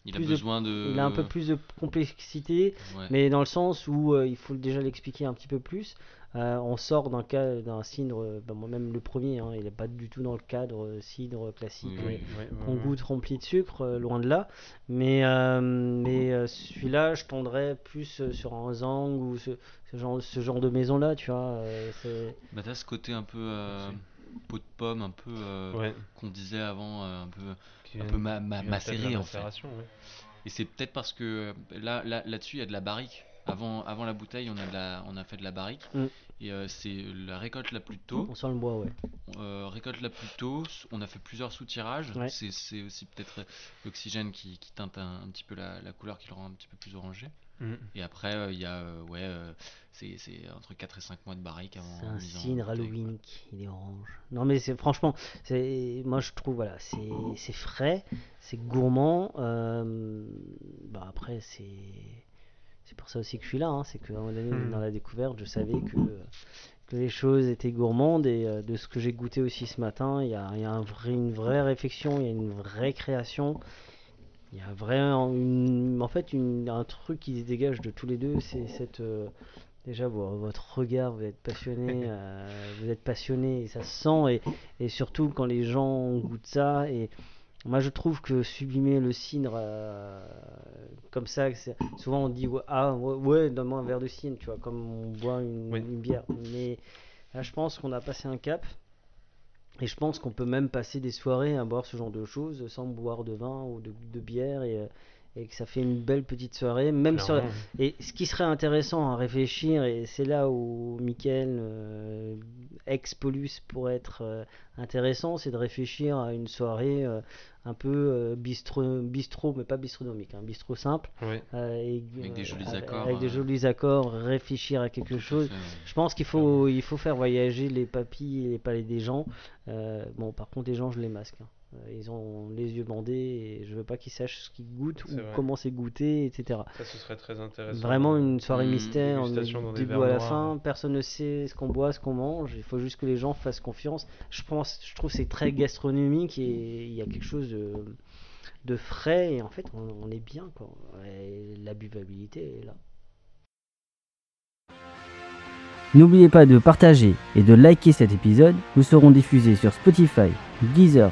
Il a plus besoin de. il a un peu plus de complexité, Ouais. mais dans le sens où euh, il faut déjà l'expliquer un petit peu plus. Euh, on sort d'un cidre, euh, bah, moi-même le premier, hein, il n'est pas du tout dans le cadre euh, cidre classique Oui, oui, Ouais, qu'on ouais, ouais. goûte rempli de sucre, loin de là. Mais, euh, mais euh, celui-là, je tendrais plus sur un zang ou ce, ce genre, ce genre de maison-là, tu vois. euh, c'est- Bah, t'as ce côté un peu euh, pot de pomme, un peu euh, Ouais. qu'on disait avant, euh, un peu Qui un peu ma- macéré en fait. ouais. Et c'est peut-être parce que là, là, là-dessus, il y a de la barrique. Avant, avant la bouteille, on a, de la, on a fait de la barrique. Mm. Et euh, c'est la récolte la plus tôt. On sent le bois, ouais. Euh, récolte la plus tôt. On a fait plusieurs sous-tirages. Ouais. C'est, c'est aussi peut-être euh, l'oxygène qui, qui teinte un, un petit peu la, la couleur, qui le rend un petit peu plus orangé. Mm. Et après, euh, il y a ouais, c'est, c'est entre 4 et 5 mois de barrique avant. C'est un quoi. Halloween, il est orange. Non mais c'est franchement, c'est moi je trouve voilà, c'est c'est frais, c'est gourmand. bah après c'est c'est pour ça aussi que je suis là, hein, c'est que à un moment donné, Hmm. dans la découverte, je savais que que les choses étaient gourmandes et euh, de ce que j'ai goûté aussi ce matin, il y a, il y a un vrai, une vraie réflexion, il y a une vraie création. Il y a vraiment une, en fait une, un truc qui se dégage de tous les deux, c'est cette euh, déjà vo- votre regard, vous êtes passionné, euh, vous êtes passionné et ça se sent et, et surtout quand les gens goûtent ça et moi je trouve que sublimer le cidre euh, comme ça, souvent on dit ouais, ah ouais, ouais, donne-moi un verre de cidre, tu vois, comme on boit une, Oui. une bière. Mais là je pense qu'on a passé un cap. Et je pense qu'on peut même passer des soirées à boire ce genre de choses sans boire de vin ou de, de bière et, euh, et que ça fait une belle petite soirée. Même sur, et ce qui serait intéressant à réfléchir, et c'est là où Mickaël, euh, ex-Polus, pourrait être euh, intéressant, c'est de réfléchir à une soirée euh, un peu euh, bistrot, bistrot, mais pas bistronomique, un bistrot simple. Ouais. euh, et, Avec des jolis accords, Avec des jolis accords, réfléchir à quelque chose. fait, ouais. Je pense qu'il faut, il faut faire voyager les papilles et les palais des gens. Euh, bon, par contre, les gens, je les masque. hein. Euh, Ils ont les yeux bandés et je veux pas qu'ils sachent ce qu'ils goûtent ou vrai. comment c'est goûté, etc. Ça, ce serait très intéressant. Vraiment une soirée Mmh, mystère, du début à la noirs. fin, personne ne sait ce qu'on boit, ce qu'on mange, il faut juste que les gens fassent confiance. Je pense, je trouve que c'est très gastronomique et il y a quelque chose de, de frais et en fait on, on est bien quoi. Et la buvabilité est là. N'oubliez pas de partager et de liker cet épisode. Nous serons diffusés sur Spotify, Deezer,